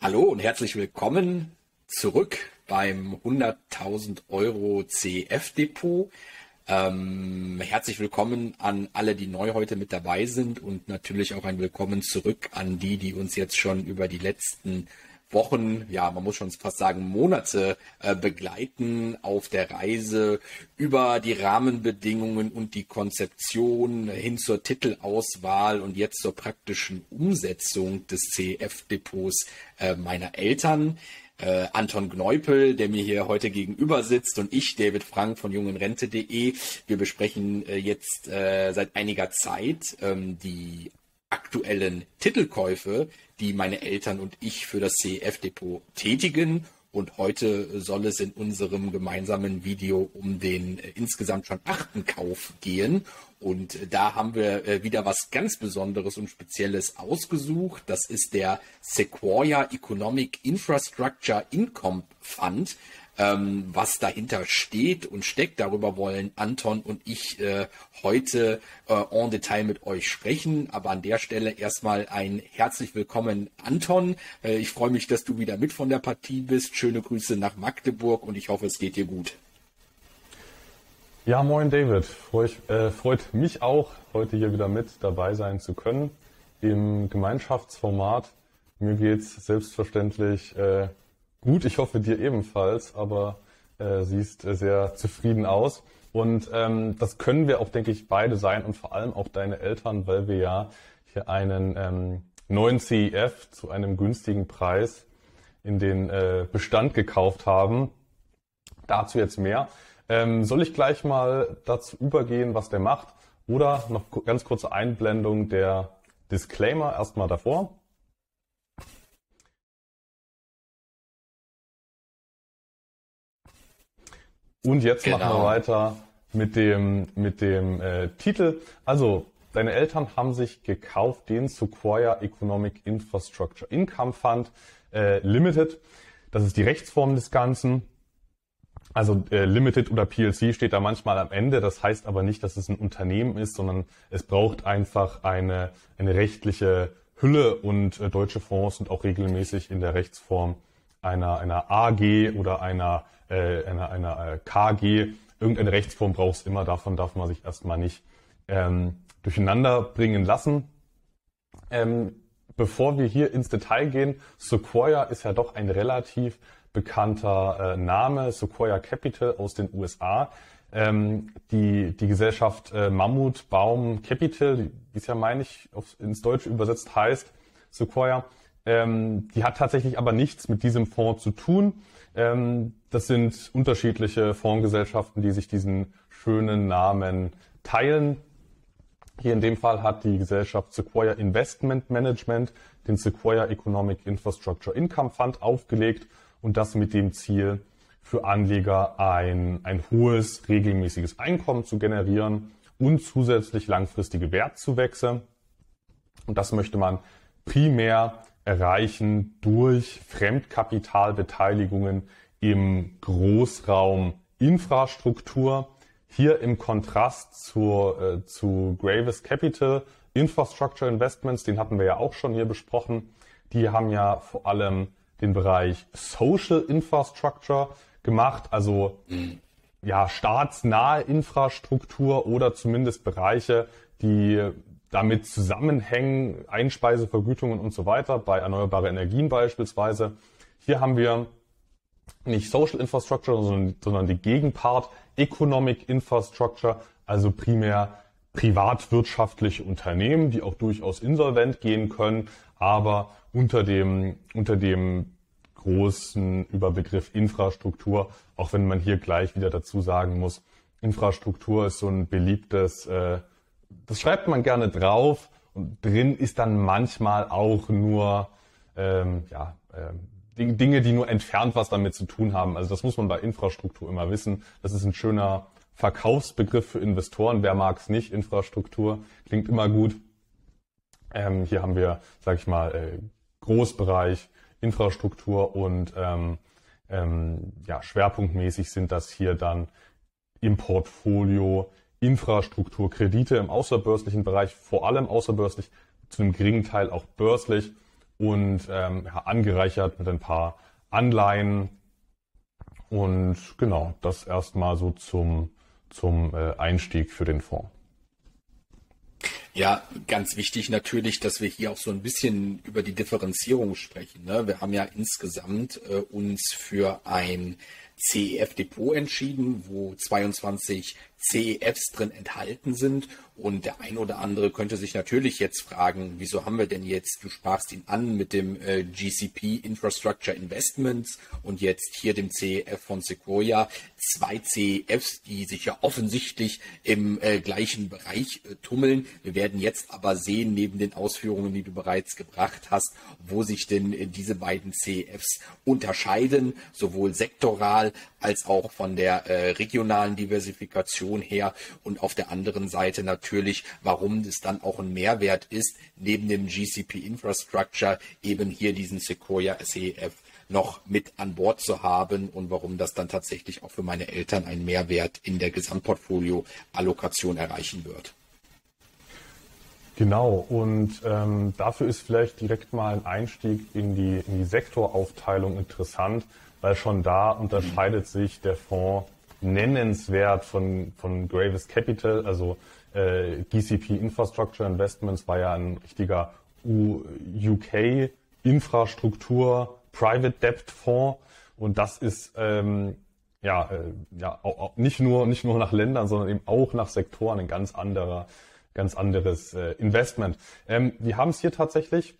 Hallo und herzlich willkommen zurück beim 100.000 Euro CF Depot. Ähm, herzlich willkommen an alle, die neu heute mit dabei sind und natürlich auch ein Willkommen zurück an die, die uns jetzt schon über die letzten Wochen, ja, man muss schon fast sagen Monate äh, begleiten auf der Reise über die Rahmenbedingungen und die Konzeption hin zur Titelauswahl und jetzt zur praktischen Umsetzung des CF-Depots äh, meiner Eltern. Äh, Anton Gneupel, der mir hier heute gegenüber sitzt und ich, David Frank von jungenrente.de. Wir besprechen äh, jetzt äh, seit einiger Zeit ähm, die aktuellen Titelkäufe, die meine Eltern und ich für das CEF-Depot tätigen. Und heute soll es in unserem gemeinsamen Video um den äh, insgesamt schon achten Kauf gehen. Und äh, da haben wir äh, wieder was ganz Besonderes und Spezielles ausgesucht. Das ist der Sequoia Economic Infrastructure Income Fund ähm, was dahinter steht und steckt. Darüber wollen Anton und ich äh, heute äh, en Detail mit euch sprechen. Aber an der Stelle erstmal ein herzlich willkommen, Anton. Äh, ich freue mich, dass du wieder mit von der Partie bist. Schöne Grüße nach Magdeburg und ich hoffe, es geht dir gut. Ja, moin David. Freut, äh, freut mich auch, heute hier wieder mit dabei sein zu können im Gemeinschaftsformat. Mir geht's selbstverständlich äh, Gut, ich hoffe dir ebenfalls, aber äh, siehst äh, sehr zufrieden aus. Und ähm, das können wir auch, denke ich, beide sein und vor allem auch deine Eltern, weil wir ja hier einen ähm, neuen CEF zu einem günstigen Preis in den äh, Bestand gekauft haben. Dazu jetzt mehr. Ähm, soll ich gleich mal dazu übergehen, was der macht? Oder noch ganz kurze Einblendung der Disclaimer erstmal davor. Und jetzt genau. machen wir genau. weiter mit dem, mit dem äh, Titel. Also, deine Eltern haben sich gekauft den Sequoia Economic Infrastructure Income Fund äh, Limited. Das ist die Rechtsform des Ganzen. Also äh, Limited oder PLC steht da manchmal am Ende. Das heißt aber nicht, dass es ein Unternehmen ist, sondern es braucht einfach eine, eine rechtliche Hülle und äh, deutsche Fonds sind auch regelmäßig in der Rechtsform einer, einer AG oder einer äh, einer, einer äh, KG, irgendeine Rechtsform brauchst immer, davon darf man sich erstmal nicht ähm, durcheinander bringen lassen. Ähm, bevor wir hier ins Detail gehen, Sequoia ist ja doch ein relativ bekannter äh, Name, Sequoia Capital aus den USA. Ähm, die, die Gesellschaft äh, Mammut Baum Capital, wie es ja meine ich auf, ins Deutsche übersetzt heißt, Sequoia, ähm, die hat tatsächlich aber nichts mit diesem Fonds zu tun. Ähm, das sind unterschiedliche Fondsgesellschaften, die sich diesen schönen Namen teilen. Hier in dem Fall hat die Gesellschaft Sequoia Investment Management den Sequoia Economic Infrastructure Income Fund aufgelegt und das mit dem Ziel, für Anleger ein, ein hohes, regelmäßiges Einkommen zu generieren und zusätzlich langfristige Wertzuwächse. Und das möchte man primär erreichen durch Fremdkapitalbeteiligungen im Großraum Infrastruktur. Hier im Kontrast zur, äh, zu Gravis Capital Infrastructure Investments, den hatten wir ja auch schon hier besprochen. Die haben ja vor allem den Bereich Social Infrastructure gemacht, also ja staatsnahe Infrastruktur oder zumindest Bereiche, die damit zusammenhängen, Einspeisevergütungen und so weiter, bei erneuerbare Energien beispielsweise. Hier haben wir nicht Social Infrastructure, sondern, sondern die Gegenpart Economic Infrastructure, also primär privatwirtschaftliche Unternehmen, die auch durchaus insolvent gehen können, aber unter dem, unter dem großen Überbegriff Infrastruktur, auch wenn man hier gleich wieder dazu sagen muss, Infrastruktur ist so ein beliebtes äh, das schreibt man gerne drauf und drin ist dann manchmal auch nur ähm, ja, ähm, Dinge, die nur entfernt was damit zu tun haben. Also das muss man bei Infrastruktur immer wissen. Das ist ein schöner Verkaufsbegriff für Investoren. Wer mag es nicht? Infrastruktur klingt immer gut. Ähm, hier haben wir, sag ich mal, äh, Großbereich Infrastruktur und ähm, ähm, ja, schwerpunktmäßig sind das hier dann im Portfolio Infrastrukturkredite im außerbörslichen Bereich, vor allem außerbörslich, zu einem geringen Teil auch börslich und ähm, angereichert mit ein paar Anleihen. Und genau, das erstmal so zum, zum äh, Einstieg für den Fonds. Ja, ganz wichtig natürlich, dass wir hier auch so ein bisschen über die Differenzierung sprechen. Ne? Wir haben ja insgesamt äh, uns für ein CEF-Depot entschieden, wo 22 CEFs drin enthalten sind. Und der ein oder andere könnte sich natürlich jetzt fragen, wieso haben wir denn jetzt, du sprachst ihn an mit dem äh, GCP Infrastructure Investments und jetzt hier dem CEF von Sequoia, zwei CEFs, die sich ja offensichtlich im äh, gleichen Bereich äh, tummeln. Wir werden jetzt aber sehen, neben den Ausführungen, die du bereits gebracht hast, wo sich denn äh, diese beiden CEFs unterscheiden, sowohl sektoral als auch von der äh, regionalen Diversifikation her und auf der anderen Seite natürlich, warum es dann auch ein Mehrwert ist, neben dem GCP Infrastructure eben hier diesen Sequoia SEF noch mit an Bord zu haben und warum das dann tatsächlich auch für meine Eltern einen Mehrwert in der Gesamtportfolio-Allokation erreichen wird. Genau, und ähm, dafür ist vielleicht direkt mal ein Einstieg in die, in die Sektoraufteilung interessant weil schon da unterscheidet sich der Fonds nennenswert von, von Gravis Capital, also äh, GCP Infrastructure Investments war ja ein richtiger UK Infrastruktur Private Debt Fonds und das ist ähm, ja, äh, ja auch, nicht nur nicht nur nach Ländern, sondern eben auch nach Sektoren ein ganz anderer ganz anderes äh, Investment. Ähm, wir haben es hier tatsächlich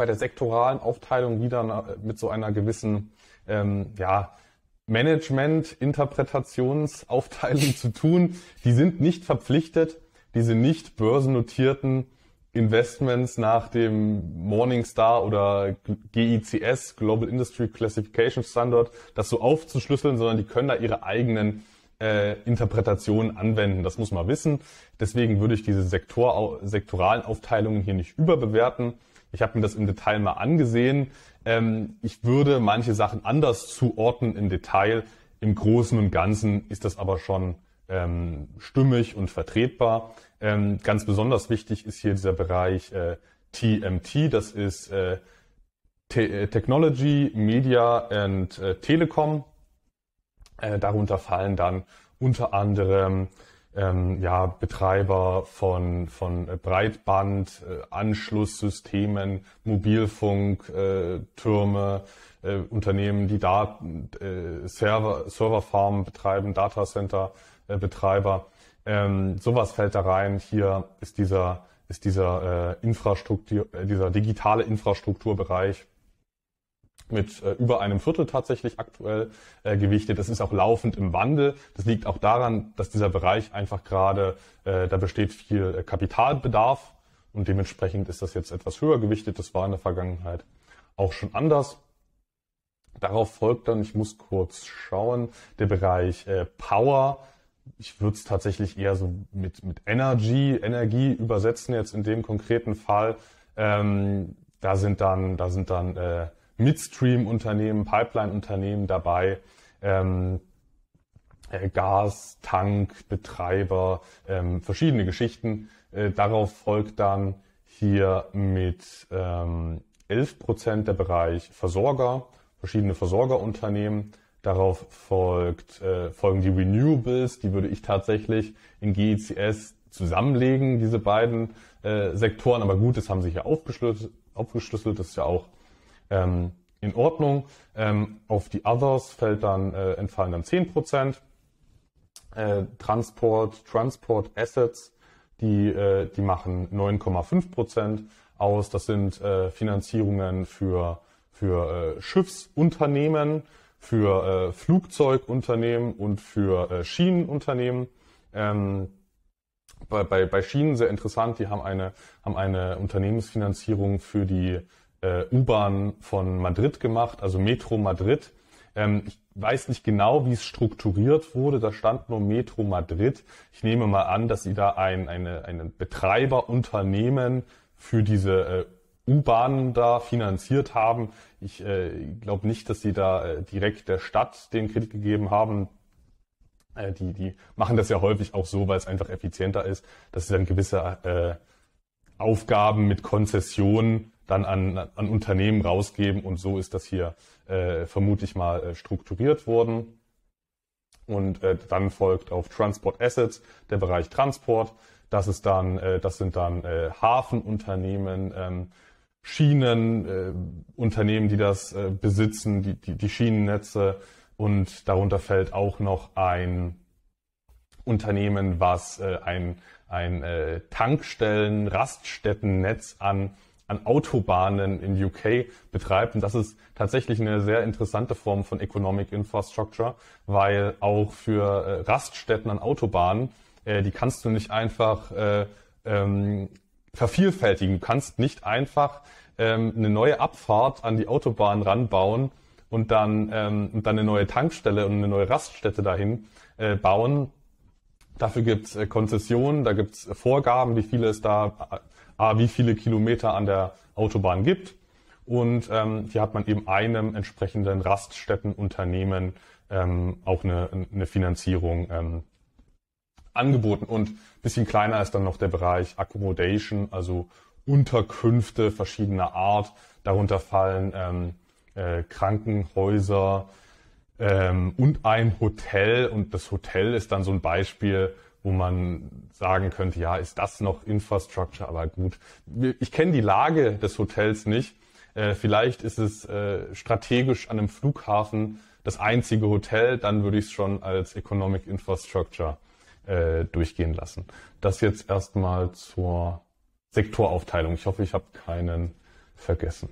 bei der sektoralen Aufteilung wieder mit so einer gewissen ähm, ja, Management-Interpretationsaufteilung zu tun. Die sind nicht verpflichtet, diese nicht börsennotierten Investments nach dem Morningstar oder GICS, Global Industry Classification Standard, das so aufzuschlüsseln, sondern die können da ihre eigenen äh, Interpretationen anwenden. Das muss man wissen. Deswegen würde ich diese Sektor, sektoralen Aufteilungen hier nicht überbewerten. Ich habe mir das im Detail mal angesehen. Ähm, ich würde manche Sachen anders zuordnen im Detail. Im Großen und Ganzen ist das aber schon ähm, stimmig und vertretbar. Ähm, ganz besonders wichtig ist hier dieser Bereich äh, TMT, das ist äh, Te äh, Technology, Media and äh, Telekom. Äh, darunter fallen dann unter anderem ähm, ja, Betreiber von, von Breitband, äh, Anschlusssystemen, Mobilfunk, äh, äh, Unternehmen, die Daten, äh, Server, Serverfarmen betreiben, Datacenter äh, Betreiber. Ähm, sowas fällt da rein. Hier ist dieser, ist dieser äh, Infrastruktur, äh, dieser digitale Infrastrukturbereich mit äh, über einem Viertel tatsächlich aktuell äh, gewichtet. Das ist auch laufend im Wandel. Das liegt auch daran, dass dieser Bereich einfach gerade, äh, da besteht viel äh, Kapitalbedarf und dementsprechend ist das jetzt etwas höher gewichtet. Das war in der Vergangenheit auch schon anders. Darauf folgt dann, ich muss kurz schauen, der Bereich äh, Power. Ich würde es tatsächlich eher so mit, mit Energy, Energie übersetzen jetzt in dem konkreten Fall. Ähm, da sind dann, da sind dann äh, Midstream-Unternehmen, Pipeline-Unternehmen dabei, ähm, äh, Gas, Tank, Betreiber, ähm, verschiedene Geschichten. Äh, darauf folgt dann hier mit ähm, 11 Prozent der Bereich Versorger, verschiedene Versorgerunternehmen. Darauf folgt, äh, folgen die Renewables, die würde ich tatsächlich in GECS zusammenlegen, diese beiden äh, Sektoren. Aber gut, das haben sie hier aufgeschlüsselt, aufgeschlüsselt. Das ist ja auch ähm, in Ordnung. Ähm, auf die Others fällt dann, äh, entfallen dann 10 Prozent. Äh, Transport, Transport Assets, die, äh, die machen 9,5 Prozent aus. Das sind äh, Finanzierungen für, für äh, Schiffsunternehmen, für äh, Flugzeugunternehmen und für äh, Schienenunternehmen. Ähm, bei, bei, bei Schienen sehr interessant, die haben eine, haben eine Unternehmensfinanzierung für die äh, U-Bahn von Madrid gemacht, also Metro Madrid. Ähm, ich weiß nicht genau, wie es strukturiert wurde. Da stand nur Metro Madrid. Ich nehme mal an, dass Sie da ein eine, eine Betreiberunternehmen für diese äh, U-Bahnen da finanziert haben. Ich äh, glaube nicht, dass Sie da äh, direkt der Stadt den Kredit gegeben haben. Äh, die, die machen das ja häufig auch so, weil es einfach effizienter ist, dass sie dann gewisse äh, Aufgaben mit Konzessionen dann an, an Unternehmen rausgeben und so ist das hier äh, vermutlich mal äh, strukturiert worden. Und äh, dann folgt auf Transport Assets der Bereich Transport. Das ist dann, äh, das sind dann äh, Hafenunternehmen, ähm, Schienenunternehmen, äh, die das äh, besitzen, die, die, die Schienennetze. Und darunter fällt auch noch ein Unternehmen, was äh, ein, ein äh, Tankstellen, Raststättennetz an an Autobahnen in UK betreibt. Und das ist tatsächlich eine sehr interessante Form von Economic Infrastructure, weil auch für äh, Raststätten an Autobahnen, äh, die kannst du nicht einfach äh, ähm, vervielfältigen. Du kannst nicht einfach ähm, eine neue Abfahrt an die Autobahn ranbauen und dann, ähm, und dann eine neue Tankstelle und eine neue Raststätte dahin äh, bauen. Dafür gibt es äh, Konzessionen, da gibt es Vorgaben, wie viele es da A, wie viele Kilometer an der Autobahn gibt. Und ähm, hier hat man eben einem entsprechenden Raststättenunternehmen ähm, auch eine, eine Finanzierung ähm, angeboten. Und bisschen kleiner ist dann noch der Bereich Accommodation, also Unterkünfte verschiedener Art. Darunter fallen ähm, äh, Krankenhäuser ähm, und ein Hotel. Und das Hotel ist dann so ein Beispiel, wo man sagen könnte, ja, ist das noch Infrastructure? Aber gut, ich kenne die Lage des Hotels nicht. Äh, vielleicht ist es äh, strategisch an einem Flughafen das einzige Hotel, dann würde ich es schon als Economic Infrastructure äh, durchgehen lassen. Das jetzt erstmal zur Sektoraufteilung. Ich hoffe, ich habe keinen vergessen.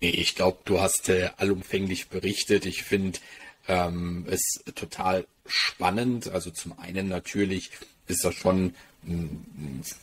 Ich glaube, du hast äh, allumfänglich berichtet. Ich finde ähm, es total spannend. Also zum einen natürlich ist das schon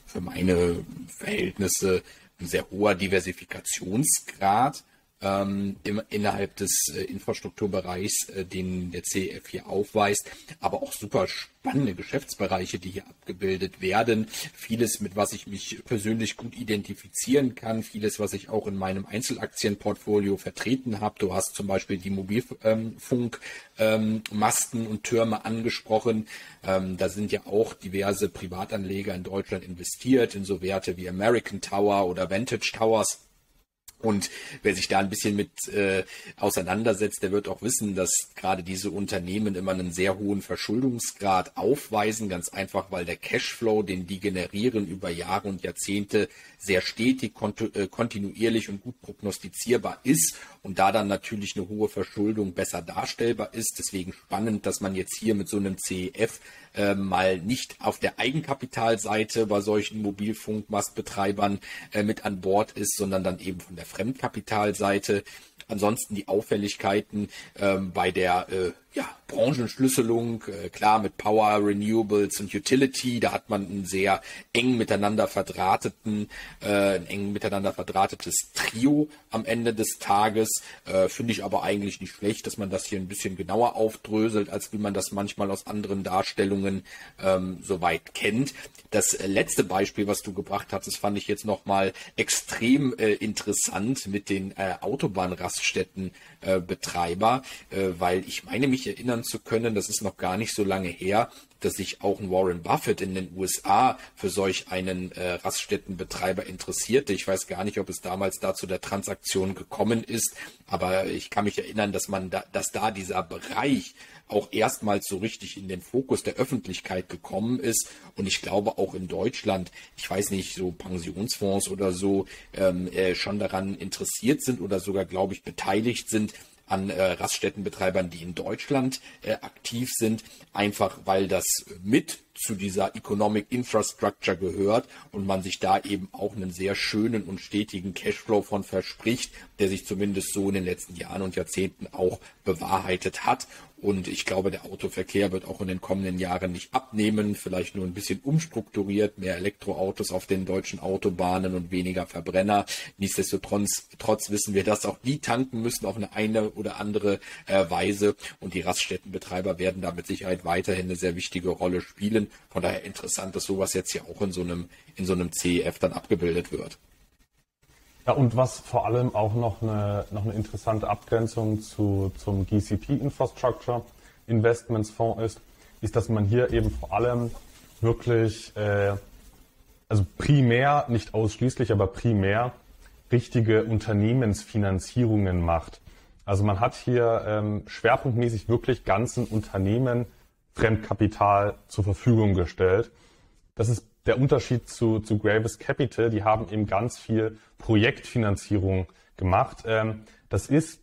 für meine Verhältnisse ein sehr hoher Diversifikationsgrad ähm, im, innerhalb des äh, Infrastrukturbereichs, äh, den der CF hier aufweist, aber auch super spannende Geschäftsbereiche, die hier abgebildet werden. Vieles, mit was ich mich persönlich gut identifizieren kann, vieles, was ich auch in meinem Einzelaktienportfolio vertreten habe. Du hast zum Beispiel die Mobilfunkmasten ähm, und Türme angesprochen. Ähm, da sind ja auch diverse Privatanleger in Deutschland investiert in so Werte wie American Tower oder Vantage Towers. Und wer sich da ein bisschen mit äh, auseinandersetzt, der wird auch wissen, dass gerade diese Unternehmen immer einen sehr hohen Verschuldungsgrad aufweisen, ganz einfach, weil der Cashflow, den die generieren über Jahre und Jahrzehnte, sehr stetig, äh, kontinuierlich und gut prognostizierbar ist und da dann natürlich eine hohe Verschuldung besser darstellbar ist. Deswegen spannend, dass man jetzt hier mit so einem CEF äh, mal nicht auf der Eigenkapitalseite bei solchen Mobilfunkmastbetreibern äh, mit an Bord ist, sondern dann eben von der Fremdkapitalseite. Ansonsten die Auffälligkeiten ähm, bei der äh, ja, Branchenschlüsselung, äh, klar mit Power, Renewables und Utility, da hat man einen sehr eng miteinander verdrahteten, äh, ein eng miteinander verdrahtetes Trio am Ende des Tages. Äh, Finde ich aber eigentlich nicht schlecht, dass man das hier ein bisschen genauer aufdröselt, als wie man das manchmal aus anderen Darstellungen ähm, soweit kennt. Das letzte Beispiel, was du gebracht hast, das fand ich jetzt nochmal extrem äh, interessant mit den äh, Autobahnraststättenbetreiber, äh, weil ich meine mich erinnern zu können, das ist noch gar nicht so lange her, dass sich auch ein Warren Buffett in den USA für solch einen äh, Raststättenbetreiber interessierte. Ich weiß gar nicht, ob es damals da zu der Transaktion gekommen ist, aber ich kann mich erinnern, dass man da, dass da dieser Bereich auch erstmals so richtig in den Fokus der Öffentlichkeit gekommen ist. Und ich glaube auch in Deutschland, ich weiß nicht, so Pensionsfonds oder so ähm, äh, schon daran interessiert sind oder sogar, glaube ich, beteiligt sind, an äh, Raststättenbetreibern, die in Deutschland äh, aktiv sind, einfach weil das mit zu dieser Economic Infrastructure gehört und man sich da eben auch einen sehr schönen und stetigen Cashflow von verspricht, der sich zumindest so in den letzten Jahren und Jahrzehnten auch bewahrheitet hat. Und ich glaube, der Autoverkehr wird auch in den kommenden Jahren nicht abnehmen, vielleicht nur ein bisschen umstrukturiert, mehr Elektroautos auf den deutschen Autobahnen und weniger Verbrenner. Nichtsdestotrotz trotz wissen wir, dass auch die tanken müssen auf eine eine oder andere äh, Weise. Und die Raststättenbetreiber werden da mit Sicherheit weiterhin eine sehr wichtige Rolle spielen. Von daher interessant, dass sowas jetzt ja auch in so einem, in so einem CEF dann abgebildet wird. Ja, und was vor allem auch noch eine, noch eine interessante Abgrenzung zu, zum GCP Infrastructure Investments Fonds ist, ist, dass man hier eben vor allem wirklich, äh, also primär, nicht ausschließlich, aber primär richtige Unternehmensfinanzierungen macht. Also man hat hier ähm, schwerpunktmäßig wirklich ganzen Unternehmen Fremdkapital zur Verfügung gestellt. Das ist der Unterschied zu, zu Gravis Capital. Die haben eben ganz viel Projektfinanzierung gemacht. Ähm, das ist,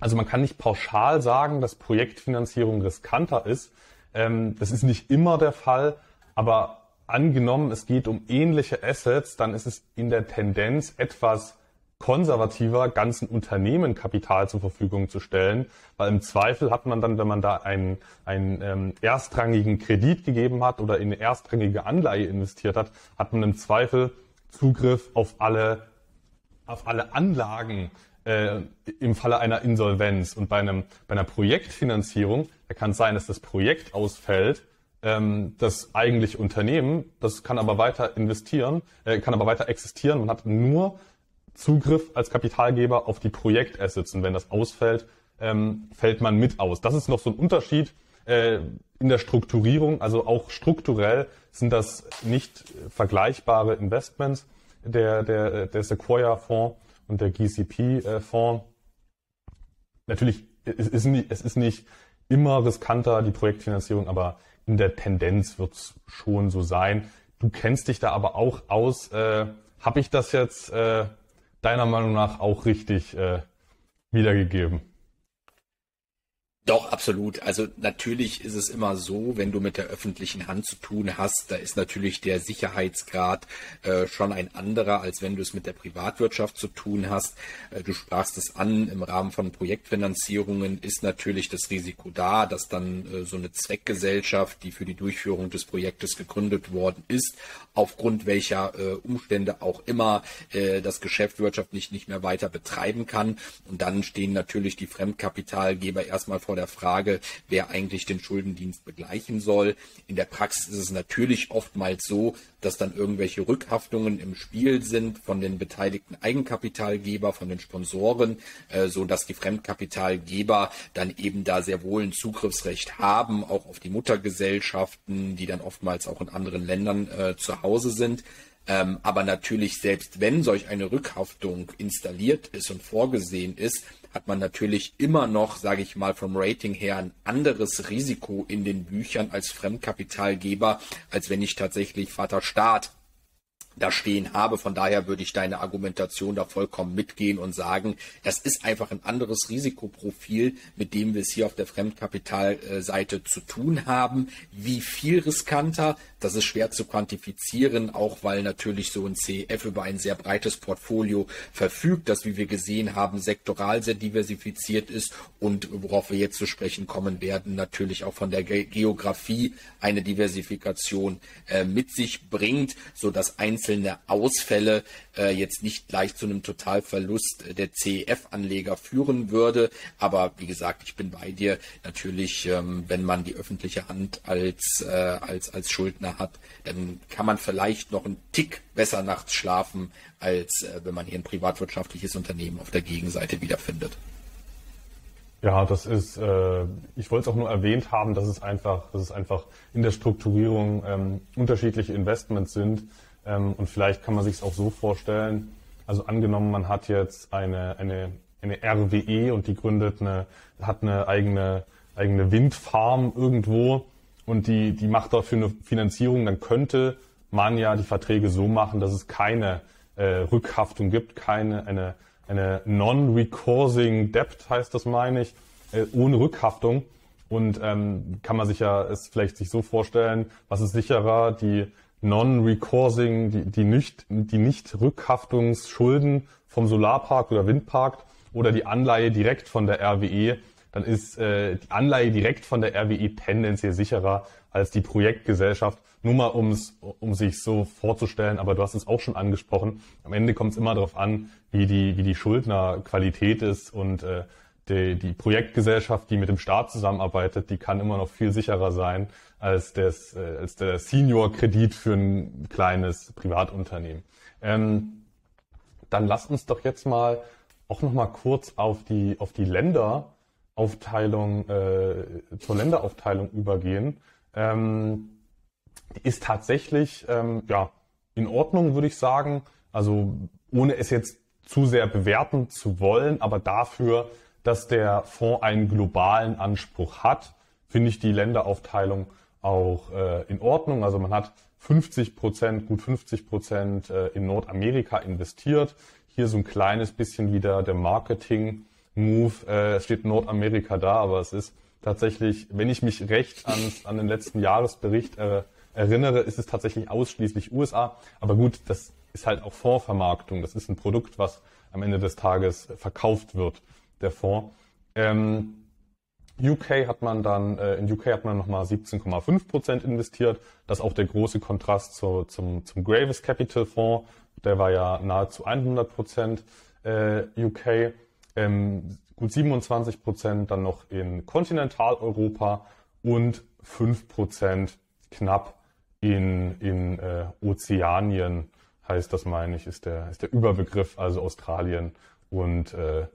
also man kann nicht pauschal sagen, dass Projektfinanzierung riskanter ist. Ähm, das ist nicht immer der Fall, aber angenommen, es geht um ähnliche Assets, dann ist es in der Tendenz etwas konservativer, ganzen Unternehmen Kapital zur Verfügung zu stellen, weil im Zweifel hat man dann, wenn man da einen, einen ähm, erstrangigen Kredit gegeben hat oder in eine erstrangige Anleihe investiert hat, hat man im Zweifel Zugriff auf alle, auf alle Anlagen äh, im Falle einer Insolvenz. Und bei, einem, bei einer Projektfinanzierung, da kann es sein, dass das Projekt ausfällt, ähm, das eigentliche Unternehmen, das kann aber weiter investieren, äh, kann aber weiter existieren. Man hat nur Zugriff als Kapitalgeber auf die Projektassets. Und wenn das ausfällt, ähm, fällt man mit aus. Das ist noch so ein Unterschied äh, in der Strukturierung. Also auch strukturell sind das nicht vergleichbare Investments. Der, der, der Sequoia-Fonds und der GCP-Fonds. Natürlich, es ist, nicht, es ist nicht immer riskanter, die Projektfinanzierung, aber in der Tendenz wird es schon so sein. Du kennst dich da aber auch aus. Äh, Habe ich das jetzt äh, deiner Meinung nach auch richtig äh, wiedergegeben? Doch, absolut. Also natürlich ist es immer so, wenn du mit der öffentlichen Hand zu tun hast, da ist natürlich der Sicherheitsgrad äh, schon ein anderer, als wenn du es mit der Privatwirtschaft zu tun hast. Äh, du sprachst es an, im Rahmen von Projektfinanzierungen ist natürlich das Risiko da, dass dann äh, so eine Zweckgesellschaft, die für die Durchführung des Projektes gegründet worden ist, aufgrund welcher äh, Umstände auch immer äh, das Geschäft wirtschaftlich nicht mehr weiter betreiben kann. Und dann stehen natürlich die Fremdkapitalgeber erstmal vor der Frage, wer eigentlich den Schuldendienst begleichen soll. In der Praxis ist es natürlich oftmals so, dass dann irgendwelche Rückhaftungen im Spiel sind von den beteiligten Eigenkapitalgeber, von den Sponsoren, äh, so dass die Fremdkapitalgeber dann eben da sehr wohl ein Zugriffsrecht haben, auch auf die Muttergesellschaften, die dann oftmals auch in anderen Ländern äh, zu Hause sind. Ähm, aber natürlich, selbst wenn solch eine Rückhaftung installiert ist und vorgesehen ist, hat man natürlich immer noch, sage ich mal, vom Rating her ein anderes Risiko in den Büchern als Fremdkapitalgeber, als wenn ich tatsächlich Vater Staat da stehen habe. Von daher würde ich deine Argumentation da vollkommen mitgehen und sagen, das ist einfach ein anderes Risikoprofil, mit dem wir es hier auf der Fremdkapitalseite zu tun haben. Wie viel riskanter, das ist schwer zu quantifizieren, auch weil natürlich so ein CEF über ein sehr breites Portfolio verfügt, das, wie wir gesehen haben, sektoral sehr diversifiziert ist und worauf wir jetzt zu sprechen kommen werden, natürlich auch von der Geografie eine Diversifikation äh, mit sich bringt, so dass einzelne Ausfälle äh, jetzt nicht gleich zu einem Totalverlust der CEF-Anleger führen würde. Aber wie gesagt, ich bin bei dir. Natürlich, ähm, wenn man die öffentliche Hand als, äh, als, als Schuldner hat, dann kann man vielleicht noch einen Tick besser nachts schlafen, als äh, wenn man hier ein privatwirtschaftliches Unternehmen auf der Gegenseite wiederfindet. Ja, das ist, äh, ich wollte es auch nur erwähnt haben, dass es einfach, dass es einfach in der Strukturierung ähm, unterschiedliche Investments sind. Ähm, und vielleicht kann man sich es auch so vorstellen, also angenommen, man hat jetzt eine, eine, eine RWE und die gründet eine, hat eine eigene, eigene Windfarm irgendwo und die, die macht dafür eine Finanzierung, dann könnte man ja die Verträge so machen, dass es keine äh, Rückhaftung gibt, keine eine eine Non-Recursing Debt heißt das, meine ich, äh, ohne Rückhaftung. Und ähm, kann man sich ja es vielleicht sich so vorstellen, was ist sicherer, die Non-Recursing, die, die nicht, die nicht Rückhaftungsschulden vom Solarpark oder Windpark oder die Anleihe direkt von der RWE, dann ist äh, die Anleihe direkt von der RWE tendenziell sicherer als die Projektgesellschaft. Nur mal ums, um sich so vorzustellen, aber du hast es auch schon angesprochen. Am Ende kommt es immer darauf an, wie die, wie die Schuldnerqualität ist und äh, die, die Projektgesellschaft, die mit dem Staat zusammenarbeitet, die kann immer noch viel sicherer sein als, des, äh, als der Senior-Kredit für ein kleines Privatunternehmen. Ähm, dann lasst uns doch jetzt mal auch noch mal kurz auf die, auf die Länderaufteilung, äh, zur Länderaufteilung übergehen. Ähm, die ist tatsächlich ähm, ja, in Ordnung, würde ich sagen. Also ohne es jetzt zu sehr bewerten zu wollen, aber dafür, dass der Fonds einen globalen Anspruch hat, finde ich die Länderaufteilung auch äh, in Ordnung. Also man hat 50 Prozent, gut 50 Prozent äh, in Nordamerika investiert. Hier so ein kleines bisschen wieder der Marketing-Move. Äh, es steht Nordamerika da, aber es ist tatsächlich, wenn ich mich recht an, an den letzten Jahresbericht äh, erinnere, ist es tatsächlich ausschließlich USA. Aber gut, das ist halt auch Fondsvermarktung. Das ist ein Produkt, was am Ende des Tages verkauft wird, der Fonds. Ähm, UK hat man dann, äh, in UK hat man nochmal 17,5 Prozent investiert. Das ist auch der große Kontrast zu, zum, zum Gravis Capital Fonds. Der war ja nahezu 100 Prozent äh, UK. Ähm, gut 27 Prozent dann noch in Kontinentaleuropa und 5 Prozent knapp in, in äh, Ozeanien heißt das, meine ich, ist der, ist der Überbegriff, also Australien und äh,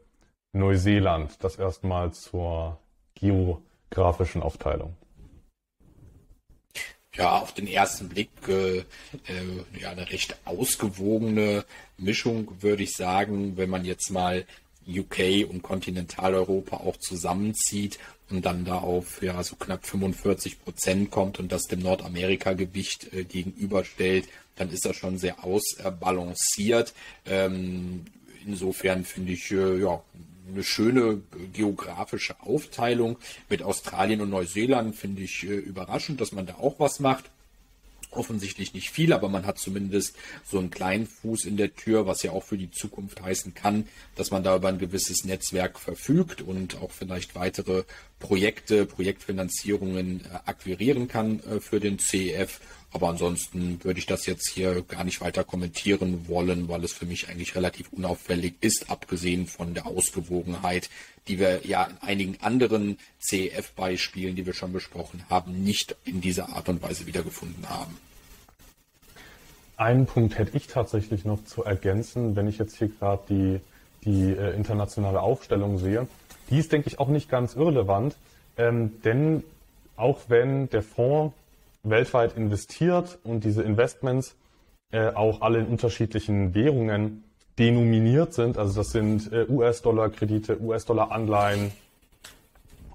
Neuseeland. Das erstmal zur geografischen Aufteilung. Ja, auf den ersten Blick äh, äh, ja, eine recht ausgewogene Mischung, würde ich sagen, wenn man jetzt mal UK und Kontinentaleuropa auch zusammenzieht und dann da auf ja so knapp 45 Prozent kommt und das dem Nordamerika-Gewicht äh, gegenüberstellt, dann ist das schon sehr ausbalanciert. Ähm, insofern finde ich äh, ja eine schöne geografische Aufteilung mit Australien und Neuseeland finde ich äh, überraschend, dass man da auch was macht. Offensichtlich nicht viel, aber man hat zumindest so einen kleinen Fuß in der Tür, was ja auch für die Zukunft heißen kann, dass man da über ein gewisses Netzwerk verfügt und auch vielleicht weitere Projekte, Projektfinanzierungen äh, akquirieren kann äh, für den CEF aber ansonsten würde ich das jetzt hier gar nicht weiter kommentieren wollen, weil es für mich eigentlich relativ unauffällig ist, abgesehen von der Ausgewogenheit, die wir ja in einigen anderen CEF-Beispielen, die wir schon besprochen haben, nicht in dieser Art und Weise wiedergefunden haben. Einen Punkt hätte ich tatsächlich noch zu ergänzen, wenn ich jetzt hier gerade die, die äh, internationale Aufstellung sehe. Die ist, denke ich, auch nicht ganz irrelevant, ähm, denn auch wenn der Fonds weltweit investiert und diese Investments äh, auch alle in unterschiedlichen Währungen denominiert sind. Also das sind äh, US-Dollar-Kredite, US-Dollar-Anleihen,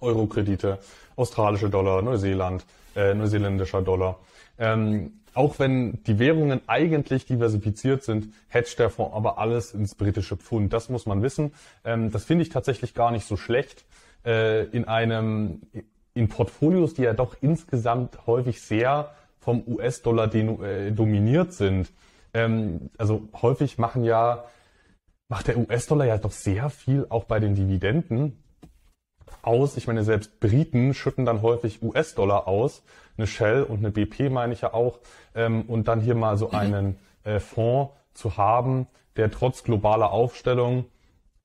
Euro-Kredite, australische Dollar, Neuseeland, äh, neuseeländischer Dollar. Ähm, auch wenn die Währungen eigentlich diversifiziert sind, hedgt der Fonds aber alles ins britische Pfund. Das muss man wissen. Ähm, das finde ich tatsächlich gar nicht so schlecht. Äh, in einem in Portfolios, die ja doch insgesamt häufig sehr vom US-Dollar äh, dominiert sind. Ähm, also häufig machen ja, macht der US-Dollar ja doch sehr viel auch bei den Dividenden aus. Ich meine, selbst Briten schütten dann häufig US-Dollar aus. Eine Shell und eine BP meine ich ja auch. Ähm, und dann hier mal so mhm. einen äh, Fonds zu haben, der trotz globaler Aufstellung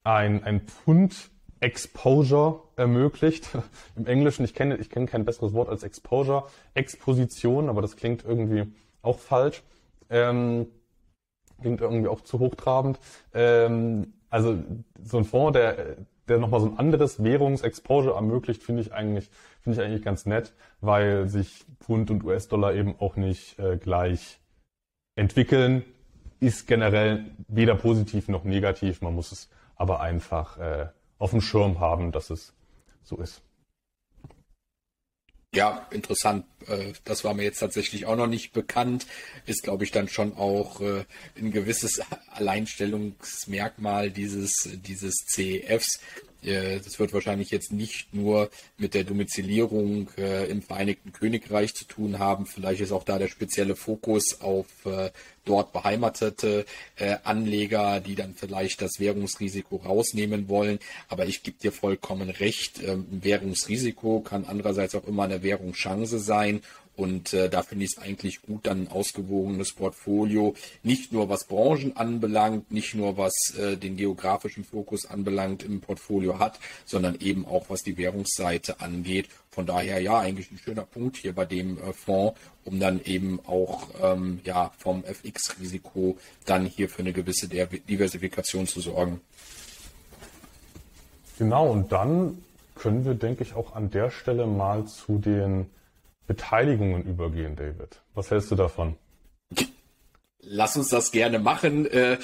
ein, ein Pfund Exposure ermöglicht. Im Englischen, ich kenne, ich kenne kein besseres Wort als Exposure, Exposition, aber das klingt irgendwie auch falsch. Ähm, klingt irgendwie auch zu hochtrabend. Ähm, also so ein Fonds, der, der nochmal so ein anderes Währungsexposure ermöglicht, finde ich eigentlich, finde ich eigentlich ganz nett, weil sich Pfund und US-Dollar eben auch nicht äh, gleich entwickeln. Ist generell weder positiv noch negativ. Man muss es aber einfach äh, auf dem Schirm haben, dass es so ist. Ja, interessant. Äh, das war mir jetzt tatsächlich auch noch nicht bekannt. Ist, glaube ich, dann schon auch äh, ein gewisses Alleinstellungsmerkmal dieses, dieses CEFs, das wird wahrscheinlich jetzt nicht nur mit der Domizilierung äh, im Vereinigten Königreich zu tun haben. Vielleicht ist auch da der spezielle Fokus auf äh, dort beheimatete Anleger, die dann vielleicht das Währungsrisiko rausnehmen wollen. Aber ich gebe dir vollkommen recht. Ähm, Währungsrisiko kann andererseits auch immer eine Währungschance sein. Und äh, da finde ich es eigentlich gut, dann ein ausgewogenes Portfolio, nicht nur was Branchen anbelangt, nicht nur was äh, den geografischen Fokus anbelangt im Portfolio hat, sondern eben auch was die Währungsseite angeht. Von daher ja, eigentlich ein schöner Punkt hier bei dem äh, Fonds, um dann eben auch ähm, ja vom FX-Risiko dann hier für eine gewisse Diversifikation zu sorgen. Genau, und dann können wir, denke ich, auch an der Stelle mal zu den Beteiligungen übergehen, David. Was hältst du davon? Lass uns das gerne machen. Äh,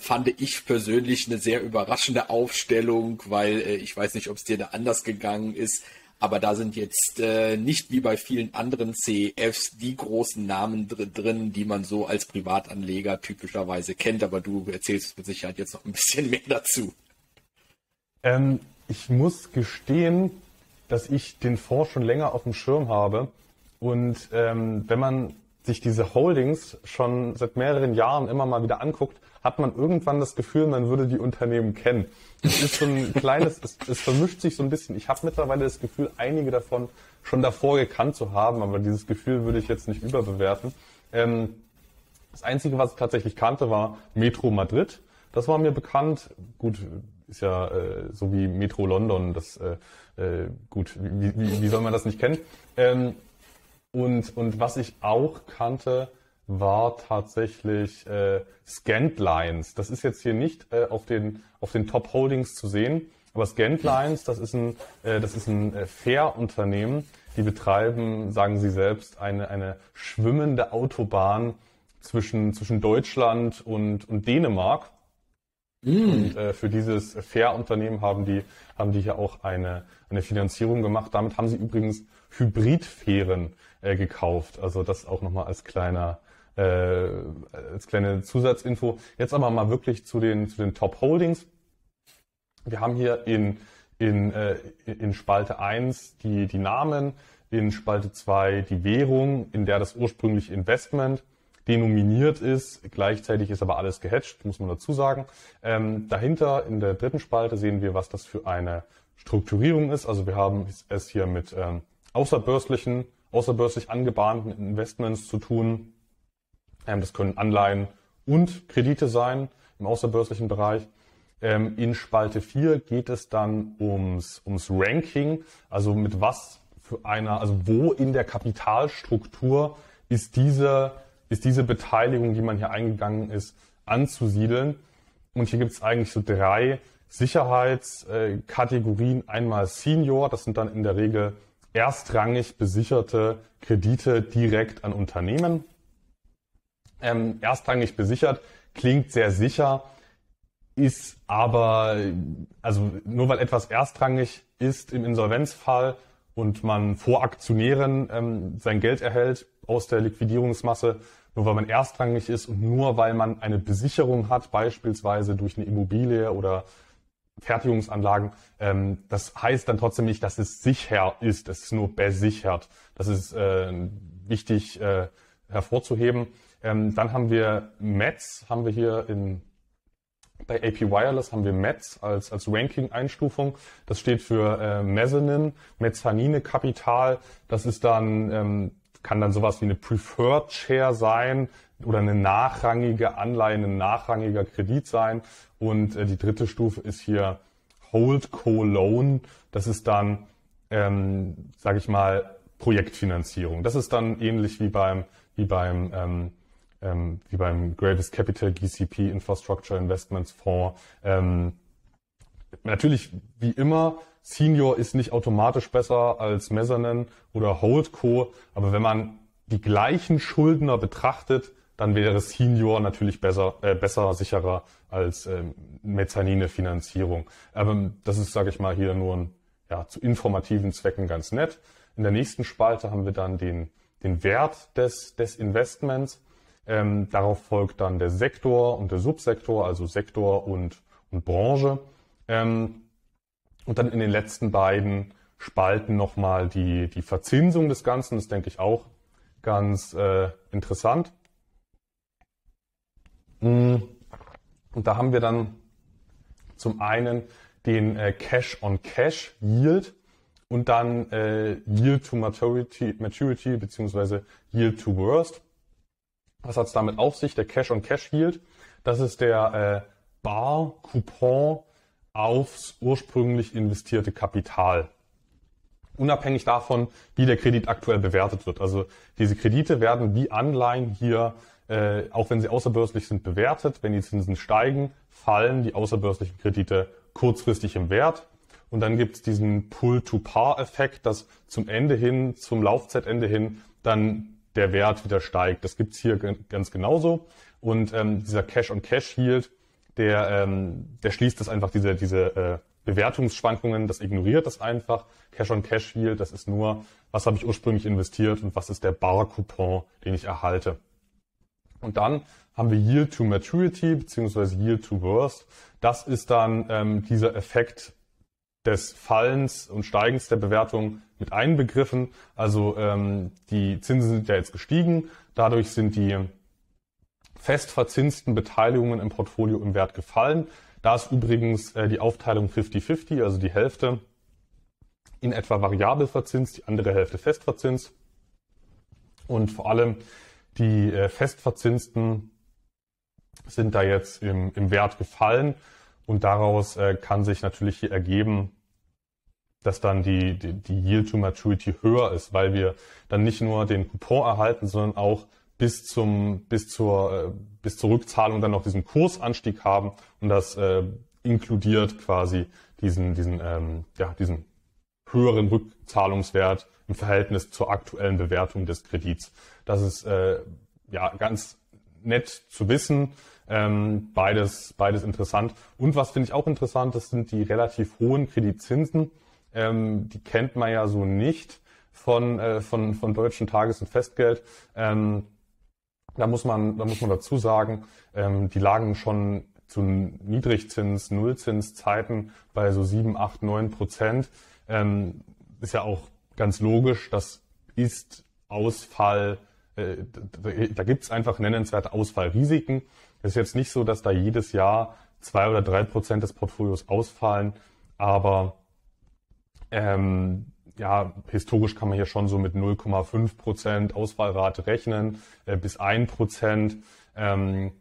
fand ich persönlich eine sehr überraschende Aufstellung, weil äh, ich weiß nicht, ob es dir da anders gegangen ist. Aber da sind jetzt äh, nicht wie bei vielen anderen CEFs die großen Namen dr drin, die man so als Privatanleger typischerweise kennt. Aber du erzählst mit Sicherheit jetzt noch ein bisschen mehr dazu. Ähm, ich muss gestehen, dass ich den Fonds schon länger auf dem Schirm habe. Und ähm, wenn man sich diese Holdings schon seit mehreren Jahren immer mal wieder anguckt, hat man irgendwann das Gefühl, man würde die Unternehmen kennen. Es ist so ein kleines, es, es vermischt sich so ein bisschen. Ich habe mittlerweile das Gefühl, einige davon schon davor gekannt zu haben, aber dieses Gefühl würde ich jetzt nicht überbewerten. Ähm, das Einzige, was ich tatsächlich kannte, war Metro Madrid. Das war mir bekannt. Gut, ist ja äh, so wie Metro London. Das äh, äh, gut, wie, wie, wie soll man das nicht kennen? Ähm, und, und was ich auch kannte, war tatsächlich äh, Scantlines. Das ist jetzt hier nicht äh, auf den, auf den Top Holdings zu sehen, aber Scantlines, das ist ein, äh, das ist ein äh, Fair-Unternehmen. Die betreiben, sagen sie selbst, eine, eine schwimmende Autobahn zwischen, zwischen Deutschland und, und Dänemark. Mm. Und äh, für dieses Fair-Unternehmen haben die, haben die hier auch eine, eine Finanzierung gemacht. Damit haben sie übrigens Hybridfähren äh, gekauft. Also das auch nochmal als kleiner äh, als kleine Zusatzinfo. Jetzt aber mal wirklich zu den zu den Top Holdings. Wir haben hier in in, äh, in Spalte 1 die, die Namen, in Spalte 2 die Währung, in der das ursprüngliche Investment denominiert ist. Gleichzeitig ist aber alles gehatcht, muss man dazu sagen. Ähm, dahinter in der dritten Spalte sehen wir, was das für eine Strukturierung ist. Also wir haben es hier mit ähm, außerbörslichen außerbörslich angebahnten Investments zu tun. Ähm, das können Anleihen und Kredite sein im außerbörslichen Bereich. Ähm, in Spalte 4 geht es dann ums, ums Ranking, also mit was für einer, also wo in der Kapitalstruktur ist diese, ist diese Beteiligung, die man hier eingegangen ist, anzusiedeln. Und hier gibt es eigentlich so drei Sicherheitskategorien. Einmal Senior, das sind dann in der Regel erstrangig besicherte Kredite direkt an Unternehmen. Ähm, erstrangig besichert klingt sehr sicher, ist aber, also nur weil etwas erstrangig ist im Insolvenzfall und man vor Aktionären ähm, sein Geld erhält aus der Liquidierungsmasse, nur weil man erstrangig ist und nur weil man eine Besicherung hat, beispielsweise durch eine Immobilie oder Fertigungsanlagen. Ähm, das heißt dann trotzdem nicht, dass es sicher ist. Es ist nur besichert. Das ist äh, wichtig äh, hervorzuheben. Ähm, dann haben wir METS, haben wir hier in bei AP Wireless haben wir METS als, als Ranking-Einstufung. Das steht für äh, Mezzanine, Mezzanine Kapital. Das ist dann, ähm, kann dann sowas wie eine Preferred Share sein oder eine nachrangige Anleihe, ein nachrangiger Kredit sein. Und äh, die dritte Stufe ist hier Holdco Loan. Das ist dann, ähm, sage ich mal, Projektfinanzierung. Das ist dann ähnlich wie beim wie beim ähm, ähm, wie beim Greatest Capital GCP Infrastructure Investments Fonds. Ähm, natürlich wie immer Senior ist nicht automatisch besser als Mezzanine oder Holdco, aber wenn man die gleichen Schuldner betrachtet, dann wäre Senior natürlich besser, äh, besser sicherer als ähm, Mezzanine-Finanzierung. Aber das ist, sage ich mal, hier nur ein, ja, zu informativen Zwecken ganz nett. In der nächsten Spalte haben wir dann den, den Wert des, des Investments. Ähm, darauf folgt dann der Sektor und der Subsektor, also Sektor und, und Branche. Ähm, und dann in den letzten beiden Spalten nochmal die, die Verzinsung des Ganzen. Das denke ich auch ganz äh, interessant. Mm. Und da haben wir dann zum einen den äh, Cash-on-Cash Yield und dann äh, Yield to Maturity, Maturity bzw. Yield to Worst. Was hat es damit auf sich? Der Cash-on-Cash Yield, das ist der äh, Bar-Coupon aufs ursprünglich investierte Kapital. Unabhängig davon, wie der Kredit aktuell bewertet wird. Also diese Kredite werden wie Anleihen hier äh, auch wenn sie außerbörslich sind, bewertet. Wenn die Zinsen steigen, fallen die außerbörslichen Kredite kurzfristig im Wert. Und dann gibt es diesen Pull-to-Par-Effekt, dass zum Ende hin, zum Laufzeitende hin, dann der Wert wieder steigt. Das gibt's hier ganz genauso. Und ähm, dieser Cash-on-Cash-Yield, der, ähm, der schließt das einfach, diese, diese äh, Bewertungsschwankungen, das ignoriert das einfach. Cash-on-Cash-Yield, das ist nur, was habe ich ursprünglich investiert und was ist der Bar-Coupon, den ich erhalte. Und dann haben wir Yield to Maturity beziehungsweise Yield to Worst. Das ist dann ähm, dieser Effekt des Fallens und Steigens der Bewertung mit einbegriffen. Also ähm, die Zinsen sind ja jetzt gestiegen. Dadurch sind die festverzinsten Beteiligungen im Portfolio im Wert gefallen. Da ist übrigens äh, die Aufteilung 50-50, also die Hälfte in etwa variabel verzinst, die andere Hälfte festverzinst. Und vor allem die äh, festverzinsten sind da jetzt im, im Wert gefallen. Und daraus äh, kann sich natürlich hier ergeben, dass dann die, die, die Yield to Maturity höher ist, weil wir dann nicht nur den Coupon erhalten, sondern auch bis zum bis zur äh, bis zur Rückzahlung dann noch diesen Kursanstieg haben. Und das äh, inkludiert quasi diesen diesen ähm, ja diesen höheren Rückzahlungswert im Verhältnis zur aktuellen Bewertung des Kredits. Das ist äh, ja ganz nett zu wissen. Ähm, beides beides interessant. Und was finde ich auch interessant, das sind die relativ hohen Kreditzinsen. Ähm, die kennt man ja so nicht von äh, von von deutschen Tages- und Festgeld. Ähm, da muss man, da muss man dazu sagen, ähm, die lagen schon zu Niedrigzins, Nullzinszeiten bei so sieben, acht, neun Prozent. Ähm, ist ja auch ganz logisch, das ist Ausfall, äh, da, da gibt es einfach nennenswerte Ausfallrisiken. Es ist jetzt nicht so, dass da jedes Jahr zwei oder drei Prozent des Portfolios ausfallen, aber ähm, ja, historisch kann man hier schon so mit 0,5 Prozent Ausfallrate rechnen, äh, bis 1 Prozent. Ähm,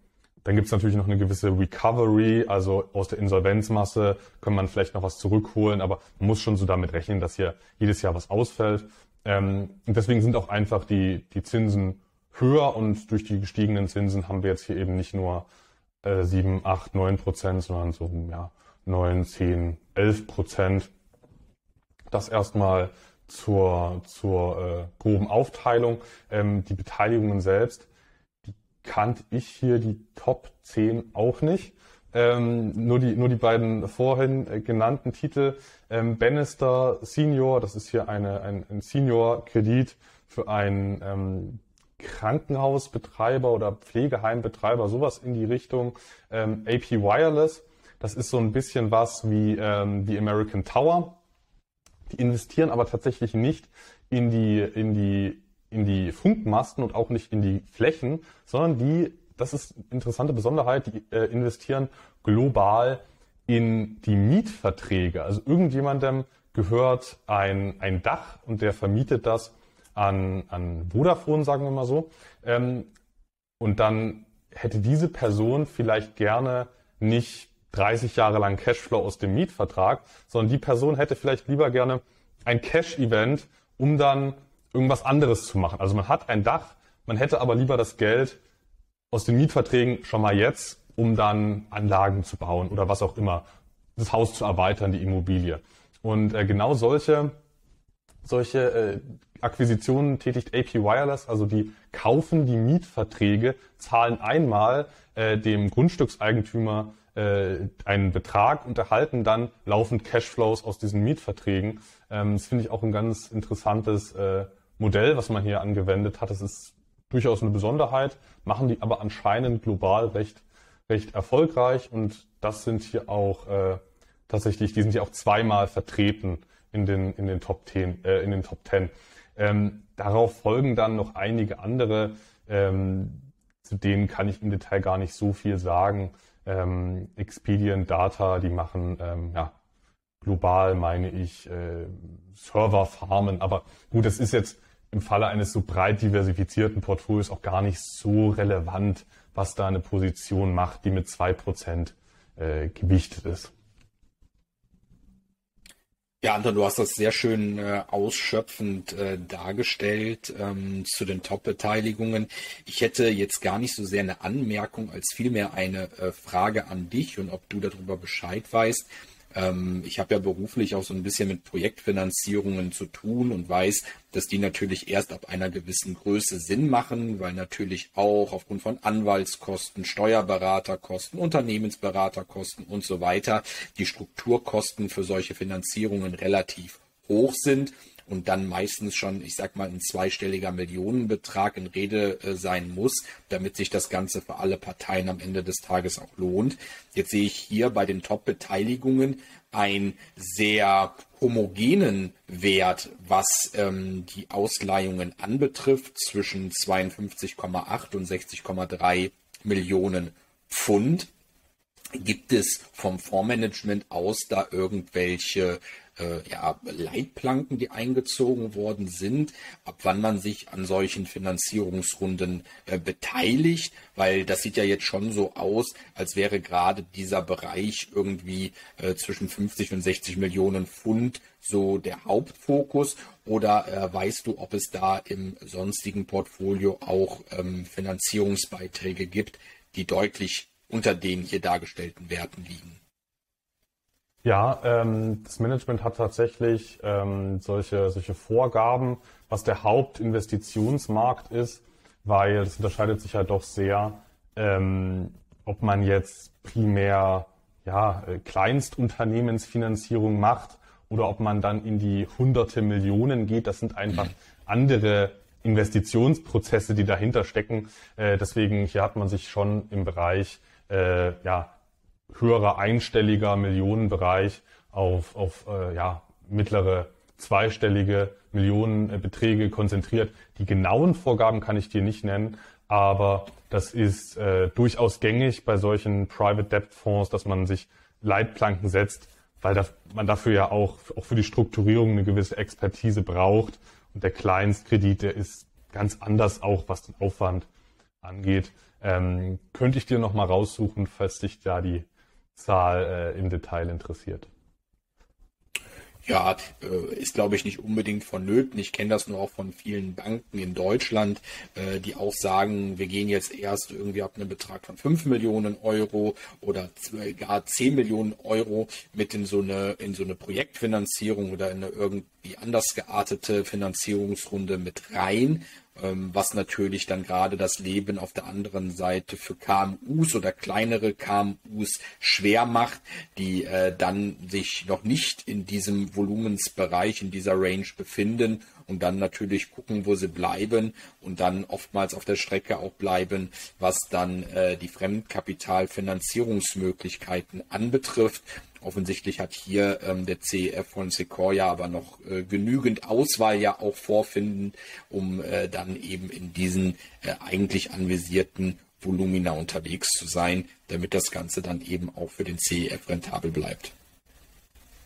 dann gibt es natürlich noch eine gewisse Recovery, also aus der Insolvenzmasse kann man vielleicht noch was zurückholen, aber man muss schon so damit rechnen, dass hier jedes Jahr was ausfällt. Ähm, deswegen sind auch einfach die, die Zinsen höher und durch die gestiegenen Zinsen haben wir jetzt hier eben nicht nur äh, 7, 8, 9 Prozent, sondern so ja, 9, 10, 11 Prozent. Das erstmal zur, zur äh, groben Aufteilung. Ähm, die Beteiligungen selbst, kannte ich hier, die Top 10 auch nicht. Ähm, nur, die, nur die beiden vorhin äh, genannten Titel. Ähm, Bannister Senior, das ist hier eine, ein, ein Senior-Kredit für einen ähm, Krankenhausbetreiber oder Pflegeheimbetreiber, sowas in die Richtung. Ähm, AP Wireless, das ist so ein bisschen was wie ähm, die American Tower. Die investieren aber tatsächlich nicht in die, in die, in die Funkmasten und auch nicht in die Flächen, sondern die, das ist eine interessante Besonderheit, die äh, investieren global in die Mietverträge. Also irgendjemandem gehört ein, ein Dach und der vermietet das an, an Vodafone, sagen wir mal so. Ähm, und dann hätte diese Person vielleicht gerne nicht 30 Jahre lang Cashflow aus dem Mietvertrag, sondern die Person hätte vielleicht lieber gerne ein Cash-Event, um dann irgendwas anderes zu machen. Also man hat ein Dach, man hätte aber lieber das Geld aus den Mietverträgen schon mal jetzt, um dann Anlagen zu bauen oder was auch immer, das Haus zu erweitern, die Immobilie. Und äh, genau solche, solche äh, Akquisitionen tätigt AP Wireless, also die kaufen die Mietverträge, zahlen einmal äh, dem Grundstückseigentümer äh, einen Betrag und erhalten dann laufend Cashflows aus diesen Mietverträgen. Ähm, das finde ich auch ein ganz interessantes äh, Modell, was man hier angewendet hat. Das ist durchaus eine Besonderheit, machen die aber anscheinend global recht, recht erfolgreich und das sind hier auch äh, tatsächlich, die sind hier auch zweimal vertreten in den, in den Top 10, äh, in den Top 10. Ähm, darauf folgen dann noch einige andere, ähm, zu denen kann ich im Detail gar nicht so viel sagen ähm, Expedient Data, die machen ähm, ja, global, meine ich, äh, Serverfarmen. Aber gut, das ist jetzt im Falle eines so breit diversifizierten Portfolios auch gar nicht so relevant, was da eine Position macht, die mit zwei Prozent äh, gewichtet ist. Ja, Anton, du hast das sehr schön äh, ausschöpfend äh, dargestellt ähm, zu den Top-Beteiligungen. Ich hätte jetzt gar nicht so sehr eine Anmerkung als vielmehr eine äh, Frage an dich und ob du darüber Bescheid weißt. Ähm, ich habe ja beruflich auch so ein bisschen mit Projektfinanzierungen zu tun und weiß, dass die natürlich erst ab einer gewissen Größe Sinn machen, weil natürlich auch aufgrund von Anwaltskosten, Steuerberaterkosten, Unternehmensberaterkosten und so weiter die Strukturkosten für solche Finanzierungen relativ hoch sind und dann meistens schon, ich sag mal, ein zweistelliger Millionenbetrag in Rede äh, sein muss, damit sich das Ganze für alle Parteien am Ende des Tages auch lohnt. Jetzt sehe ich hier bei den Top-Beteiligungen einen sehr homogenen Wert, was ähm, die Ausleihungen anbetrifft, zwischen 52,8 und 60,3 Millionen Pfund. Gibt es vom Fondsmanagement aus da irgendwelche äh, ja, Leitplanken, die eingezogen worden sind, ab wann man sich an solchen Finanzierungsrunden äh, beteiligt, weil das sieht ja jetzt schon so aus, als wäre gerade dieser Bereich irgendwie äh, zwischen 50 und 60 Millionen Pfund so der Hauptfokus. Oder äh, weißt du, ob es da im sonstigen Portfolio auch ähm, Finanzierungsbeiträge gibt, die deutlich unter den hier dargestellten Werten liegen? Ja, ähm, das Management hat tatsächlich ähm, solche, solche Vorgaben, was der Hauptinvestitionsmarkt ist, weil das unterscheidet sich ja doch sehr, ähm, ob man jetzt primär ja, äh, Kleinstunternehmensfinanzierung macht oder ob man dann in die hunderte Millionen geht. Das sind einfach andere Investitionsprozesse, die dahinter stecken. Äh, deswegen hier hat man sich schon im Bereich äh, ja, höherer einstelliger Millionenbereich auf, auf äh, ja, mittlere zweistellige Millionenbeträge konzentriert. Die genauen Vorgaben kann ich dir nicht nennen, aber das ist äh, durchaus gängig bei solchen Private Debt Fonds, dass man sich Leitplanken setzt, weil da, man dafür ja auch, auch für die Strukturierung eine gewisse Expertise braucht. Und der Kleinstkredit, der ist ganz anders auch, was den Aufwand angeht. Ähm, könnte ich dir noch mal raussuchen, falls dich da die Zahl äh, im Detail interessiert. Ja, äh, ist glaube ich nicht unbedingt vonnöten. Ich kenne das nur auch von vielen Banken in Deutschland, äh, die auch sagen, wir gehen jetzt erst irgendwie ab einem Betrag von 5 Millionen Euro oder gar 10 Millionen Euro mit in so eine, in so eine Projektfinanzierung oder in eine irgendwie anders geartete Finanzierungsrunde mit rein was natürlich dann gerade das Leben auf der anderen Seite für KMUs oder kleinere KMUs schwer macht, die äh, dann sich noch nicht in diesem Volumensbereich, in dieser Range befinden und dann natürlich gucken, wo sie bleiben und dann oftmals auf der Strecke auch bleiben, was dann äh, die Fremdkapitalfinanzierungsmöglichkeiten anbetrifft. Offensichtlich hat hier ähm, der CEF von Sequoia aber noch äh, genügend Auswahl ja auch vorfinden, um äh, dann eben in diesen äh, eigentlich anvisierten Volumina unterwegs zu sein, damit das Ganze dann eben auch für den CEF rentabel bleibt.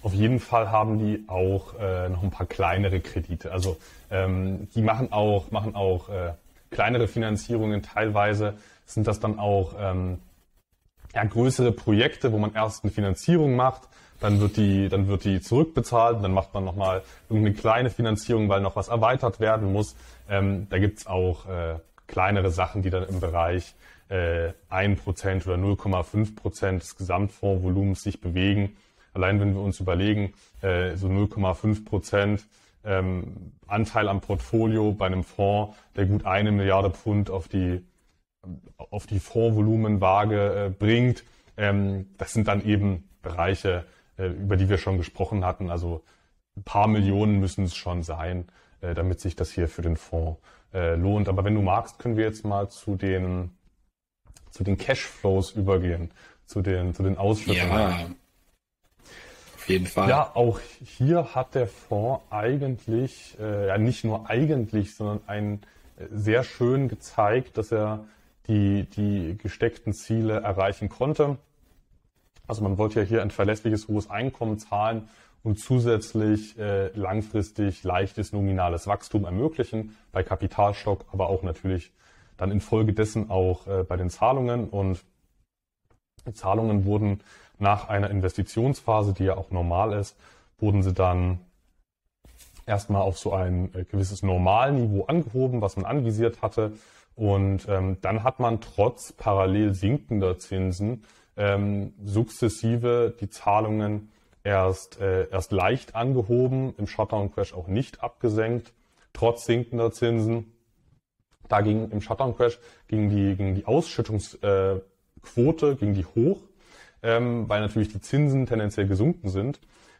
Auf jeden Fall haben die auch äh, noch ein paar kleinere Kredite. Also ähm, die machen auch, machen auch äh, kleinere Finanzierungen. Teilweise sind das dann auch ähm, ja, größere Projekte, wo man erst eine Finanzierung macht, dann wird die, dann wird die zurückbezahlt, dann macht man nochmal irgendeine kleine Finanzierung, weil noch was erweitert werden muss. Ähm, da gibt's auch äh, kleinere Sachen, die dann im Bereich äh, 1% oder 0,5% des Gesamtfondsvolumens sich bewegen. Allein wenn wir uns überlegen, äh, so 0,5% ähm, Anteil am Portfolio bei einem Fonds, der gut eine Milliarde Pfund auf die auf die Fondsvolumenwaage äh, bringt. Ähm, das sind dann eben Bereiche, äh, über die wir schon gesprochen hatten. Also ein paar Millionen müssen es schon sein, äh, damit sich das hier für den Fonds lohnt. Aber wenn du magst, können wir jetzt mal zu den, zu den Cashflows übergehen, zu den, zu den Ausschüttungen. Ja, auf jeden Fall. Ja, auch hier hat der Fonds eigentlich, ja nicht nur eigentlich, sondern ein sehr schön gezeigt, dass er die, die gesteckten Ziele erreichen konnte. Also man wollte ja hier ein verlässliches hohes Einkommen zahlen und zusätzlich äh, langfristig leichtes nominales Wachstum ermöglichen bei Kapitalstock, aber auch natürlich dann infolgedessen auch äh, bei den Zahlungen. Und die Zahlungen wurden nach einer Investitionsphase, die ja auch normal ist, wurden sie dann erstmal auf so ein äh, gewisses Normalniveau angehoben, was man anvisiert hatte und ähm, dann hat man trotz parallel sinkender Zinsen ähm, sukzessive die Zahlungen erst, äh, erst leicht angehoben, im Shutdown-Crash auch nicht abgesenkt, trotz sinkender Zinsen. Da ging im Shutdown-Crash ging die, ging die Ausschüttungsquote äh, ging die hoch, ähm, weil natürlich die Zinsen tendenziell gesunken sind.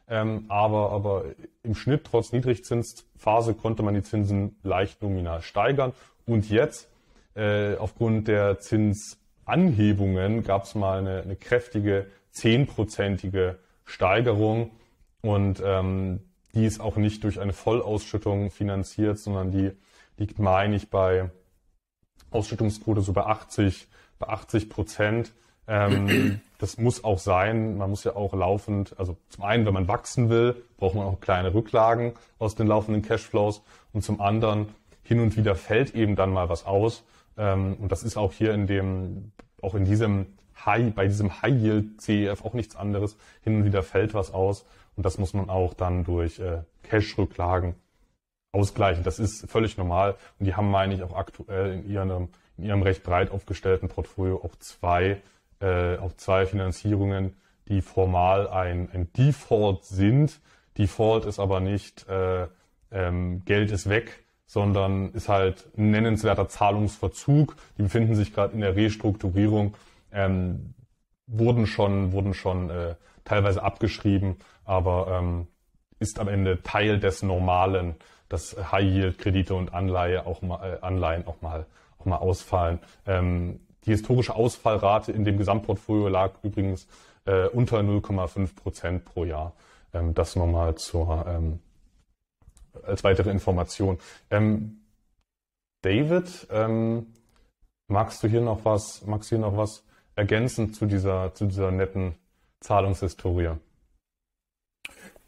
Ähm, aber, aber im Schnitt trotz Niedrigzinsphase konnte man die Zinsen leicht nominal steigern. Und jetzt, äh, aufgrund der Zinsanhebungen, gab es mal eine, eine kräftige zehnprozentige Steigerung. Und ähm, die ist auch nicht durch eine Vollausschüttung finanziert, sondern die liegt, meine ich, bei Ausschüttungsquote so bei 80, bei 80 Prozent. Ähm, das muss auch sein. Man muss ja auch laufend, also zum einen, wenn man wachsen will, braucht man auch kleine Rücklagen aus den laufenden Cashflows und zum anderen hin und wieder fällt eben dann mal was aus. Ähm, und das ist auch hier in dem, auch in diesem High, bei diesem High Yield CEF auch nichts anderes. Hin und wieder fällt was aus und das muss man auch dann durch äh, Cash-Rücklagen ausgleichen. Das ist völlig normal und die haben, meine ich, auch aktuell in ihrem, in ihrem recht breit aufgestellten Portfolio auch zwei, äh, auch zwei Finanzierungen, die formal ein, ein Default sind. Default ist aber nicht äh, ähm, Geld ist weg, sondern ist halt ein nennenswerter Zahlungsverzug. Die befinden sich gerade in der Restrukturierung ähm, wurden schon, wurden schon äh, teilweise abgeschrieben, aber ähm, ist am Ende Teil des Normalen, dass High-Yield-Kredite und Anleihe auch mal, äh, Anleihen auch mal, auch mal ausfallen. Ähm, die historische Ausfallrate in dem Gesamtportfolio lag übrigens äh, unter 0,5 Prozent pro Jahr. Ähm, das nochmal zur, ähm, als weitere Information. Ähm, David, ähm, magst du hier noch was, magst du hier noch was ergänzend zu dieser, zu dieser netten Zahlungshistorie?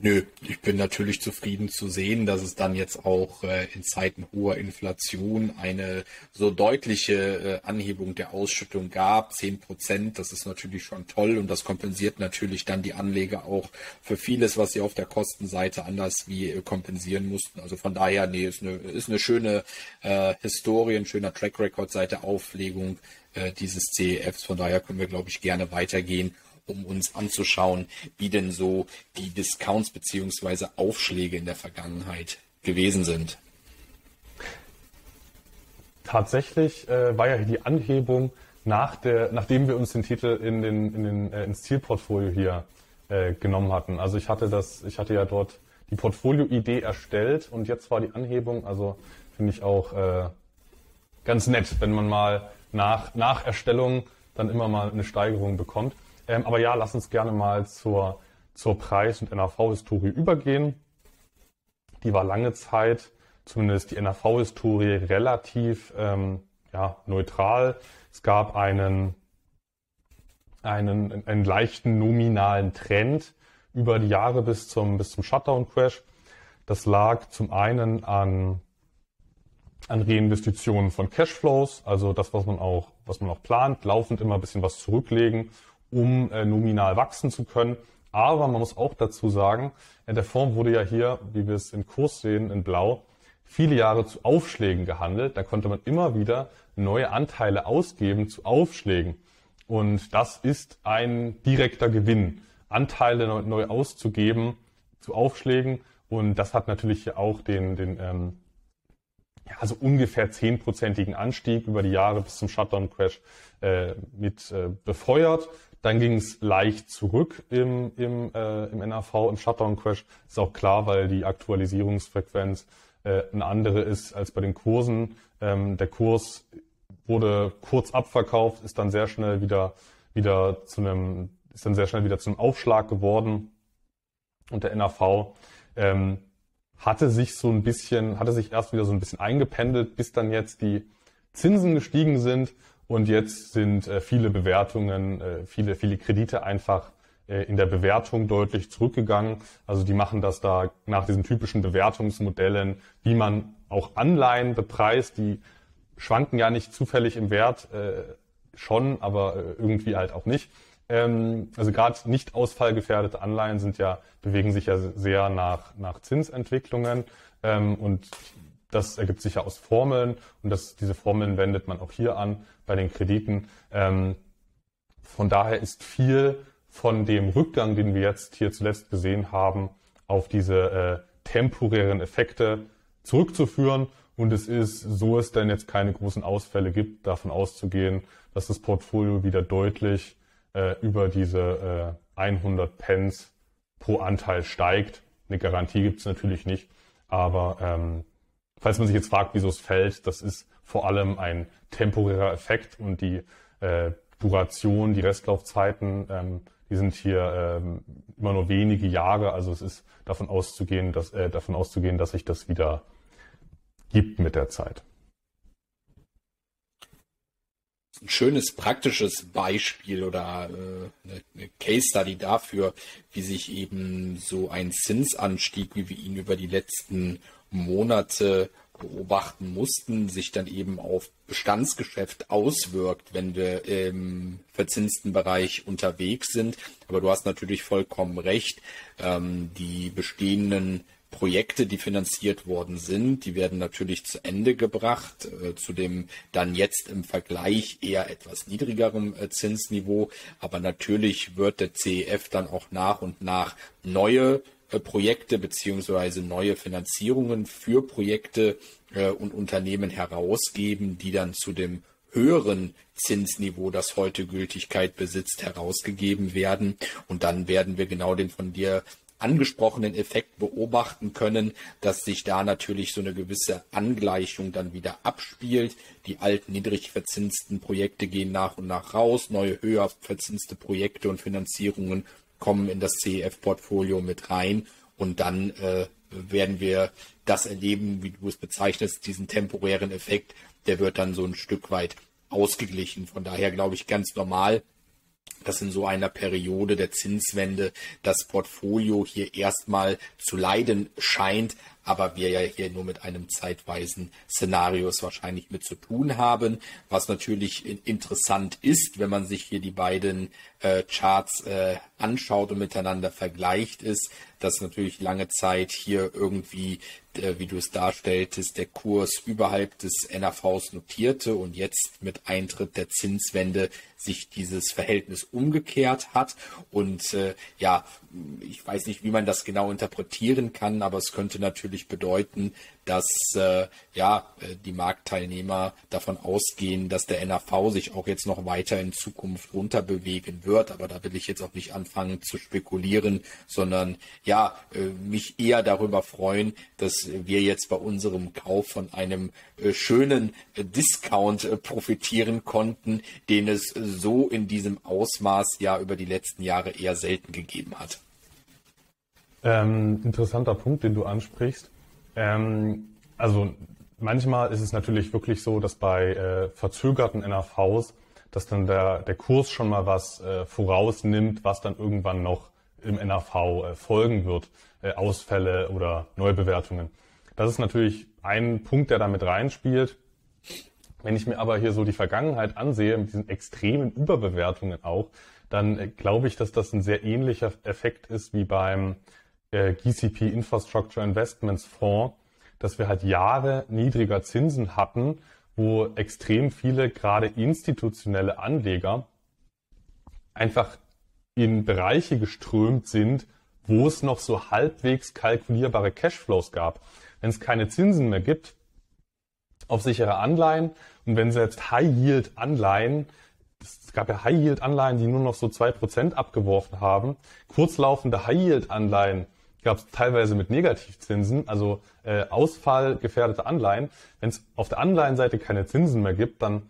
Nö, ich bin natürlich zufrieden zu sehen, dass es dann jetzt auch äh, in Zeiten hoher Inflation eine so deutliche äh, Anhebung der Ausschüttung gab. Zehn Prozent, das ist natürlich schon toll und das kompensiert natürlich dann die Anleger auch für vieles, was sie auf der Kostenseite anders wie äh, kompensieren mussten. Also von daher, nee, ist eine, ist eine schöne äh, Historie, ein schöner Track Record seit der Auflegung äh, dieses CEFs. Von daher können wir, glaube ich, gerne weitergehen um uns anzuschauen, wie denn so die Discounts beziehungsweise Aufschläge in der Vergangenheit gewesen sind. Tatsächlich äh, war ja die Anhebung nach der, nachdem wir uns den Titel in den, in den, äh, ins Zielportfolio hier äh, genommen hatten. Also ich hatte das, ich hatte ja dort die Portfolio-Idee erstellt und jetzt war die Anhebung, also finde ich auch äh, ganz nett, wenn man mal nach, nach Erstellung dann immer mal eine Steigerung bekommt. Ähm, aber ja, lass uns gerne mal zur, zur Preis- und NAV-Historie übergehen. Die war lange Zeit, zumindest die NAV-Historie, relativ ähm, ja, neutral. Es gab einen, einen, einen leichten nominalen Trend über die Jahre bis zum, bis zum Shutdown-Crash. Das lag zum einen an, an Reinvestitionen von Cashflows, also das, was man auch, was man auch plant, laufend immer ein bisschen was zurücklegen um äh, nominal wachsen zu können. Aber man muss auch dazu sagen, äh, der Fonds wurde ja hier, wie wir es im Kurs sehen, in Blau, viele Jahre zu Aufschlägen gehandelt. Da konnte man immer wieder neue Anteile ausgeben zu Aufschlägen. Und das ist ein direkter Gewinn, Anteile neu, neu auszugeben zu Aufschlägen. Und das hat natürlich auch den, den ähm, ja, also ungefähr zehnprozentigen Anstieg über die Jahre bis zum Shutdown-Crash äh, mit äh, befeuert. Dann ging es leicht zurück im, im, äh, im NAV, im Shutdown-Crash. Ist auch klar, weil die Aktualisierungsfrequenz äh, eine andere ist als bei den Kursen. Ähm, der Kurs wurde kurz abverkauft, ist dann sehr schnell wieder, wieder zu einem, ist dann sehr schnell wieder zum Aufschlag geworden. Und der NAV ähm, hatte sich so ein bisschen, hatte sich erst wieder so ein bisschen eingependelt, bis dann jetzt die Zinsen gestiegen sind und jetzt sind äh, viele Bewertungen, äh, viele, viele Kredite einfach äh, in der Bewertung deutlich zurückgegangen. Also die machen das da nach diesen typischen Bewertungsmodellen, wie man auch Anleihen bepreist. Die schwanken ja nicht zufällig im Wert, äh, schon, aber äh, irgendwie halt auch nicht. Ähm, also gerade nicht ausfallgefährdete Anleihen sind ja, bewegen sich ja sehr nach, nach Zinsentwicklungen. Ähm, und das ergibt sich ja aus Formeln und das, diese Formeln wendet man auch hier an bei den Krediten. Ähm, von daher ist viel von dem Rückgang, den wir jetzt hier zuletzt gesehen haben, auf diese äh, temporären Effekte zurückzuführen. Und es ist, so es denn jetzt keine großen Ausfälle gibt, davon auszugehen, dass das Portfolio wieder deutlich äh, über diese äh, 100 Pence pro Anteil steigt. Eine Garantie gibt es natürlich nicht, aber ähm, falls man sich jetzt fragt, wieso es fällt, das ist vor allem ein temporärer Effekt und die äh, Duration, die Restlaufzeiten, ähm, die sind hier ähm, immer nur wenige Jahre. Also es ist davon auszugehen, dass äh, davon auszugehen, dass sich das wieder gibt mit der Zeit. Ein schönes praktisches Beispiel oder äh, eine Case Study dafür, wie sich eben so ein Zinsanstieg, wie wir ihn über die letzten Monate beobachten mussten, sich dann eben auf Bestandsgeschäft auswirkt, wenn wir im verzinsten Bereich unterwegs sind. Aber du hast natürlich vollkommen recht. Ähm, die bestehenden Projekte, die finanziert worden sind, die werden natürlich zu Ende gebracht, äh, zu dem dann jetzt im Vergleich eher etwas niedrigeren äh, Zinsniveau. Aber natürlich wird der CEF dann auch nach und nach neue Projekte beziehungsweise neue Finanzierungen für Projekte äh, und Unternehmen herausgeben, die dann zu dem höheren Zinsniveau, das heute Gültigkeit besitzt, herausgegeben werden. Und dann werden wir genau den von dir angesprochenen Effekt beobachten können, dass sich da natürlich so eine gewisse Angleichung dann wieder abspielt. Die alten niedrig verzinsten Projekte gehen nach und nach raus, neue höher verzinste Projekte und Finanzierungen kommen in das CEF-Portfolio mit rein. Und dann äh, werden wir das erleben, wie du es bezeichnest, diesen temporären Effekt, der wird dann so ein Stück weit ausgeglichen. Von daher glaube ich ganz normal, dass in so einer Periode der Zinswende das Portfolio hier erstmal zu leiden scheint, aber wir ja hier nur mit einem zeitweisen Szenarios wahrscheinlich mit zu tun haben. Was natürlich interessant ist, wenn man sich hier die beiden äh, Charts äh, anschaut und miteinander vergleicht, ist, dass natürlich lange Zeit hier irgendwie, äh, wie du es darstelltest, der Kurs überhalb des NAVs notierte und jetzt mit Eintritt der Zinswende sich dieses Verhältnis umgekehrt hat. Und äh, ja, ich weiß nicht, wie man das genau interpretieren kann, aber es könnte natürlich bedeuten, dass äh, ja äh, die Marktteilnehmer davon ausgehen, dass der NAV sich auch jetzt noch weiter in Zukunft runterbewegen wird. Aber da will ich jetzt auch nicht anfangen zu spekulieren, sondern ja äh, mich eher darüber freuen, dass wir jetzt bei unserem Kauf von einem äh, schönen äh, Discount äh, profitieren konnten, den es so in diesem Ausmaß ja über die letzten Jahre eher selten gegeben hat. Ähm, interessanter Punkt, den du ansprichst. Ähm, also manchmal ist es natürlich wirklich so, dass bei äh, verzögerten NAVs, dass dann der, der Kurs schon mal was äh, vorausnimmt, was dann irgendwann noch im NAV äh, folgen wird, äh, Ausfälle oder Neubewertungen. Das ist natürlich ein Punkt, der da mit reinspielt. Wenn ich mir aber hier so die Vergangenheit ansehe, mit diesen extremen Überbewertungen auch, dann äh, glaube ich, dass das ein sehr ähnlicher Effekt ist wie beim äh, GCP Infrastructure Investments Fonds, dass wir halt Jahre niedriger Zinsen hatten, wo extrem viele gerade institutionelle Anleger einfach in Bereiche geströmt sind, wo es noch so halbwegs kalkulierbare Cashflows gab. Wenn es keine Zinsen mehr gibt auf sichere Anleihen und wenn jetzt High-Yield-Anleihen, es gab ja High-Yield-Anleihen, die nur noch so zwei Prozent abgeworfen haben, kurzlaufende High-Yield-Anleihen, gab es teilweise mit Negativzinsen, also äh, ausfallgefährdete Anleihen. Wenn es auf der Anleihenseite keine Zinsen mehr gibt, dann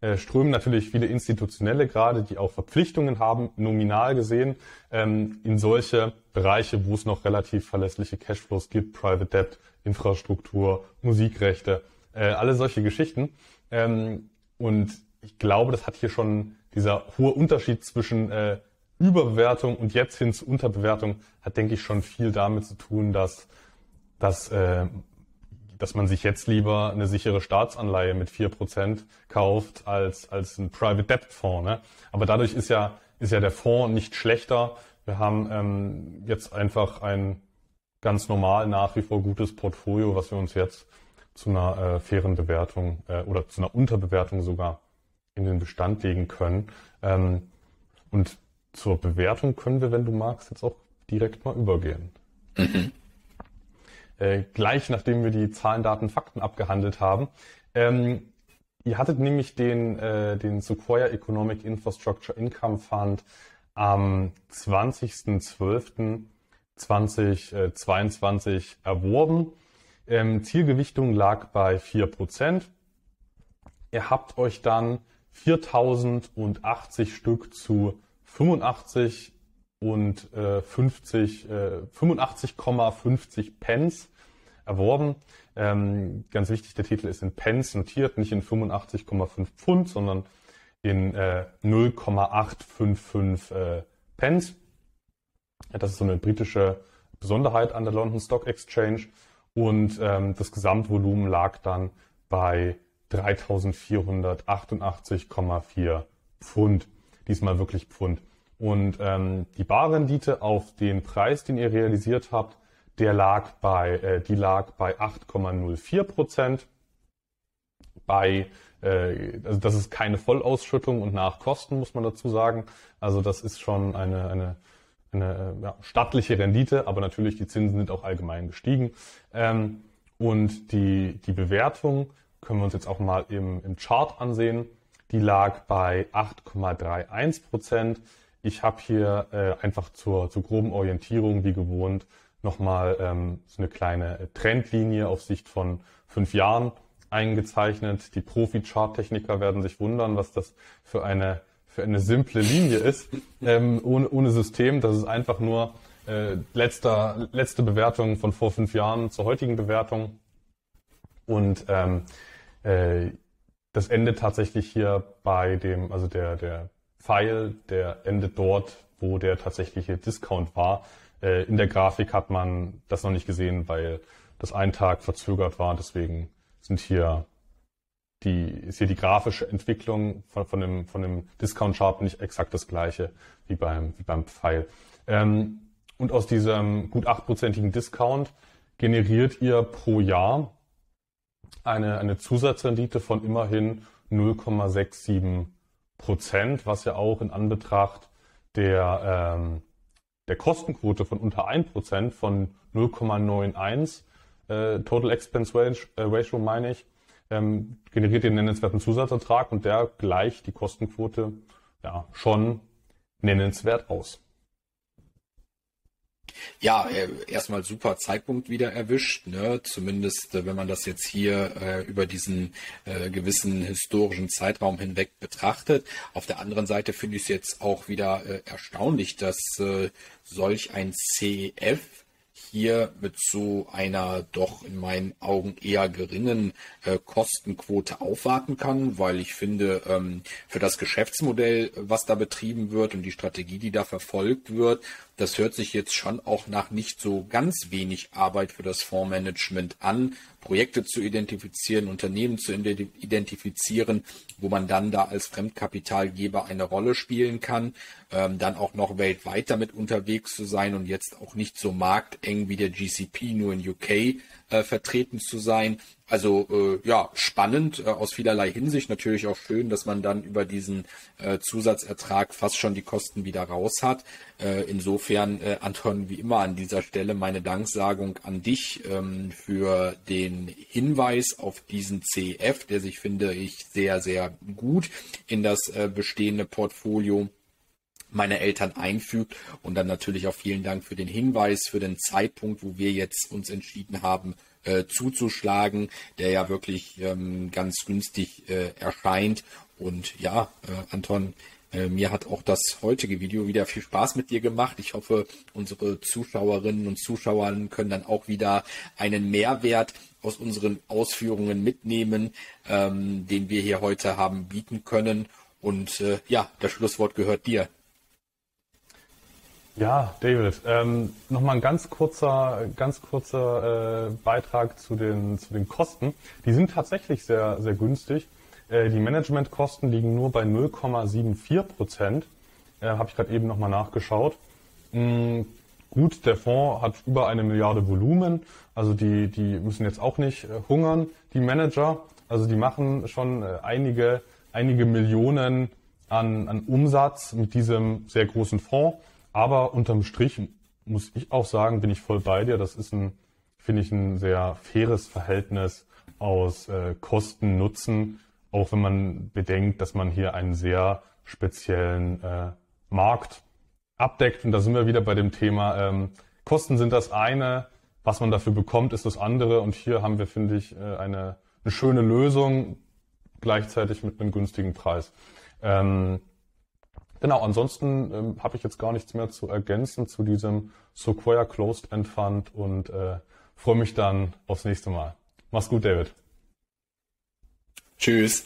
äh, strömen natürlich viele Institutionelle gerade, die auch Verpflichtungen haben, nominal gesehen, ähm, in solche Bereiche, wo es noch relativ verlässliche Cashflows gibt, Private Debt, Infrastruktur, Musikrechte, äh, alle solche Geschichten. Ähm, und ich glaube, das hat hier schon dieser hohe Unterschied zwischen äh, Überbewertung und jetzt hin zu Unterbewertung hat, denke ich, schon viel damit zu tun, dass, dass, äh, dass man sich jetzt lieber eine sichere Staatsanleihe mit vier Prozent kauft als, als ein Private Debt Fonds. Ne? Aber dadurch ist ja, ist ja der Fonds nicht schlechter. Wir haben ähm, jetzt einfach ein ganz normal nach wie vor gutes Portfolio, was wir uns jetzt zu einer äh, fairen Bewertung äh, oder zu einer Unterbewertung sogar in den Bestand legen können. Ähm, und zur Bewertung können wir, wenn du magst, jetzt auch direkt mal übergehen. Mhm. Äh, gleich nachdem wir die Zahlen, Daten, Fakten abgehandelt haben. Ähm, ihr hattet nämlich den, äh, den Sequoia Economic Infrastructure Income Fund am 20.12.2022 erworben. Ähm, Zielgewichtung lag bei 4%. Ihr habt euch dann 4080 Stück zu 85 und äh, 50, äh, 85,50 Pence erworben. Ähm, ganz wichtig, der Titel ist in Pence notiert, nicht in 85,5 Pfund, sondern in äh, 0,855 äh, Pence. Das ist so eine britische Besonderheit an der London Stock Exchange. Und ähm, das Gesamtvolumen lag dann bei 3.488,4 Pfund. Diesmal wirklich Pfund. Und ähm, die Barrendite auf den Preis, den ihr realisiert habt, der lag bei, äh, die lag bei 8,04 Prozent. Bei, äh, also das ist keine Vollausschüttung und nach Kosten muss man dazu sagen. Also das ist schon eine, eine, eine ja, stattliche Rendite, aber natürlich die Zinsen sind auch allgemein gestiegen. Ähm, und die, die Bewertung können wir uns jetzt auch mal im, im Chart ansehen. Die lag bei 8,31 Prozent. Ich habe hier äh, einfach zur, zur groben Orientierung, wie gewohnt, nochmal ähm, so eine kleine Trendlinie auf Sicht von fünf Jahren eingezeichnet. Die Profi-Chart-Techniker werden sich wundern, was das für eine, für eine simple Linie ist, ähm, ohne, ohne System. Das ist einfach nur äh, letzter, letzte Bewertung von vor fünf Jahren zur heutigen Bewertung. Und ähm, äh, das endet tatsächlich hier bei dem, also der, der Pfeil, der endet dort, wo der tatsächliche Discount war. Äh, in der Grafik hat man das noch nicht gesehen, weil das ein Tag verzögert war. Deswegen sind hier die, ist hier die grafische Entwicklung von, von dem, von dem Discount-Chart nicht exakt das gleiche wie beim, wie beim Pfeil. Ähm, und aus diesem gut achtprozentigen Discount generiert ihr pro Jahr eine, eine Zusatzrendite von immerhin 0,67 Prozent, was ja auch in Anbetracht der, ähm, der Kostenquote von unter 1 Prozent von 0,91 äh, Total Expense Ratio, äh, Ratio meine ich, ähm, generiert den nennenswerten Zusatzertrag und der gleicht die Kostenquote ja schon nennenswert aus. Ja, äh, erstmal super Zeitpunkt wieder erwischt, ne? zumindest äh, wenn man das jetzt hier äh, über diesen äh, gewissen historischen Zeitraum hinweg betrachtet. Auf der anderen Seite finde ich es jetzt auch wieder äh, erstaunlich, dass äh, solch ein CF hier mit so einer doch in meinen Augen eher geringen äh, Kostenquote aufwarten kann, weil ich finde, ähm, für das Geschäftsmodell, was da betrieben wird und die Strategie, die da verfolgt wird, das hört sich jetzt schon auch nach nicht so ganz wenig Arbeit für das Fondsmanagement an, Projekte zu identifizieren, Unternehmen zu identifizieren, wo man dann da als Fremdkapitalgeber eine Rolle spielen kann, ähm, dann auch noch weltweit damit unterwegs zu sein und jetzt auch nicht so markteng wie der GCP nur in UK äh, vertreten zu sein. Also äh, ja, spannend äh, aus vielerlei Hinsicht. Natürlich auch schön, dass man dann über diesen äh, Zusatzertrag fast schon die Kosten wieder raus hat. Äh, insofern, äh, Anton, wie immer an dieser Stelle meine Danksagung an dich ähm, für den Hinweis auf diesen CF, der sich, finde ich, sehr, sehr gut in das äh, bestehende Portfolio meine Eltern einfügt. Und dann natürlich auch vielen Dank für den Hinweis, für den Zeitpunkt, wo wir jetzt uns entschieden haben, äh, zuzuschlagen, der ja wirklich ähm, ganz günstig äh, erscheint. Und ja, äh, Anton, äh, mir hat auch das heutige Video wieder viel Spaß mit dir gemacht. Ich hoffe, unsere Zuschauerinnen und Zuschauer können dann auch wieder einen Mehrwert aus unseren Ausführungen mitnehmen, ähm, den wir hier heute haben bieten können. Und äh, ja, das Schlusswort gehört dir. Ja, David, ähm, nochmal ein ganz kurzer, ganz kurzer äh, Beitrag zu den, zu den Kosten. Die sind tatsächlich sehr, sehr günstig. Äh, die Managementkosten liegen nur bei 0,74 Prozent. Äh, Habe ich gerade eben nochmal nachgeschaut. Mhm, gut, der Fonds hat über eine Milliarde Volumen. Also die, die müssen jetzt auch nicht äh, hungern, die Manager. Also die machen schon äh, einige, einige Millionen an, an Umsatz mit diesem sehr großen Fonds. Aber unterm Strich muss ich auch sagen, bin ich voll bei dir. Das ist ein, finde ich, ein sehr faires Verhältnis aus äh, Kosten, Nutzen, auch wenn man bedenkt, dass man hier einen sehr speziellen äh, Markt abdeckt. Und da sind wir wieder bei dem Thema, ähm, Kosten sind das eine, was man dafür bekommt, ist das andere. Und hier haben wir, finde ich, äh, eine, eine schöne Lösung, gleichzeitig mit einem günstigen Preis. Ähm, genau, ansonsten ähm, habe ich jetzt gar nichts mehr zu ergänzen zu diesem Sequoia Closed End Fund und äh, freue mich dann aufs nächste Mal. Mach's gut, David. Tschüss.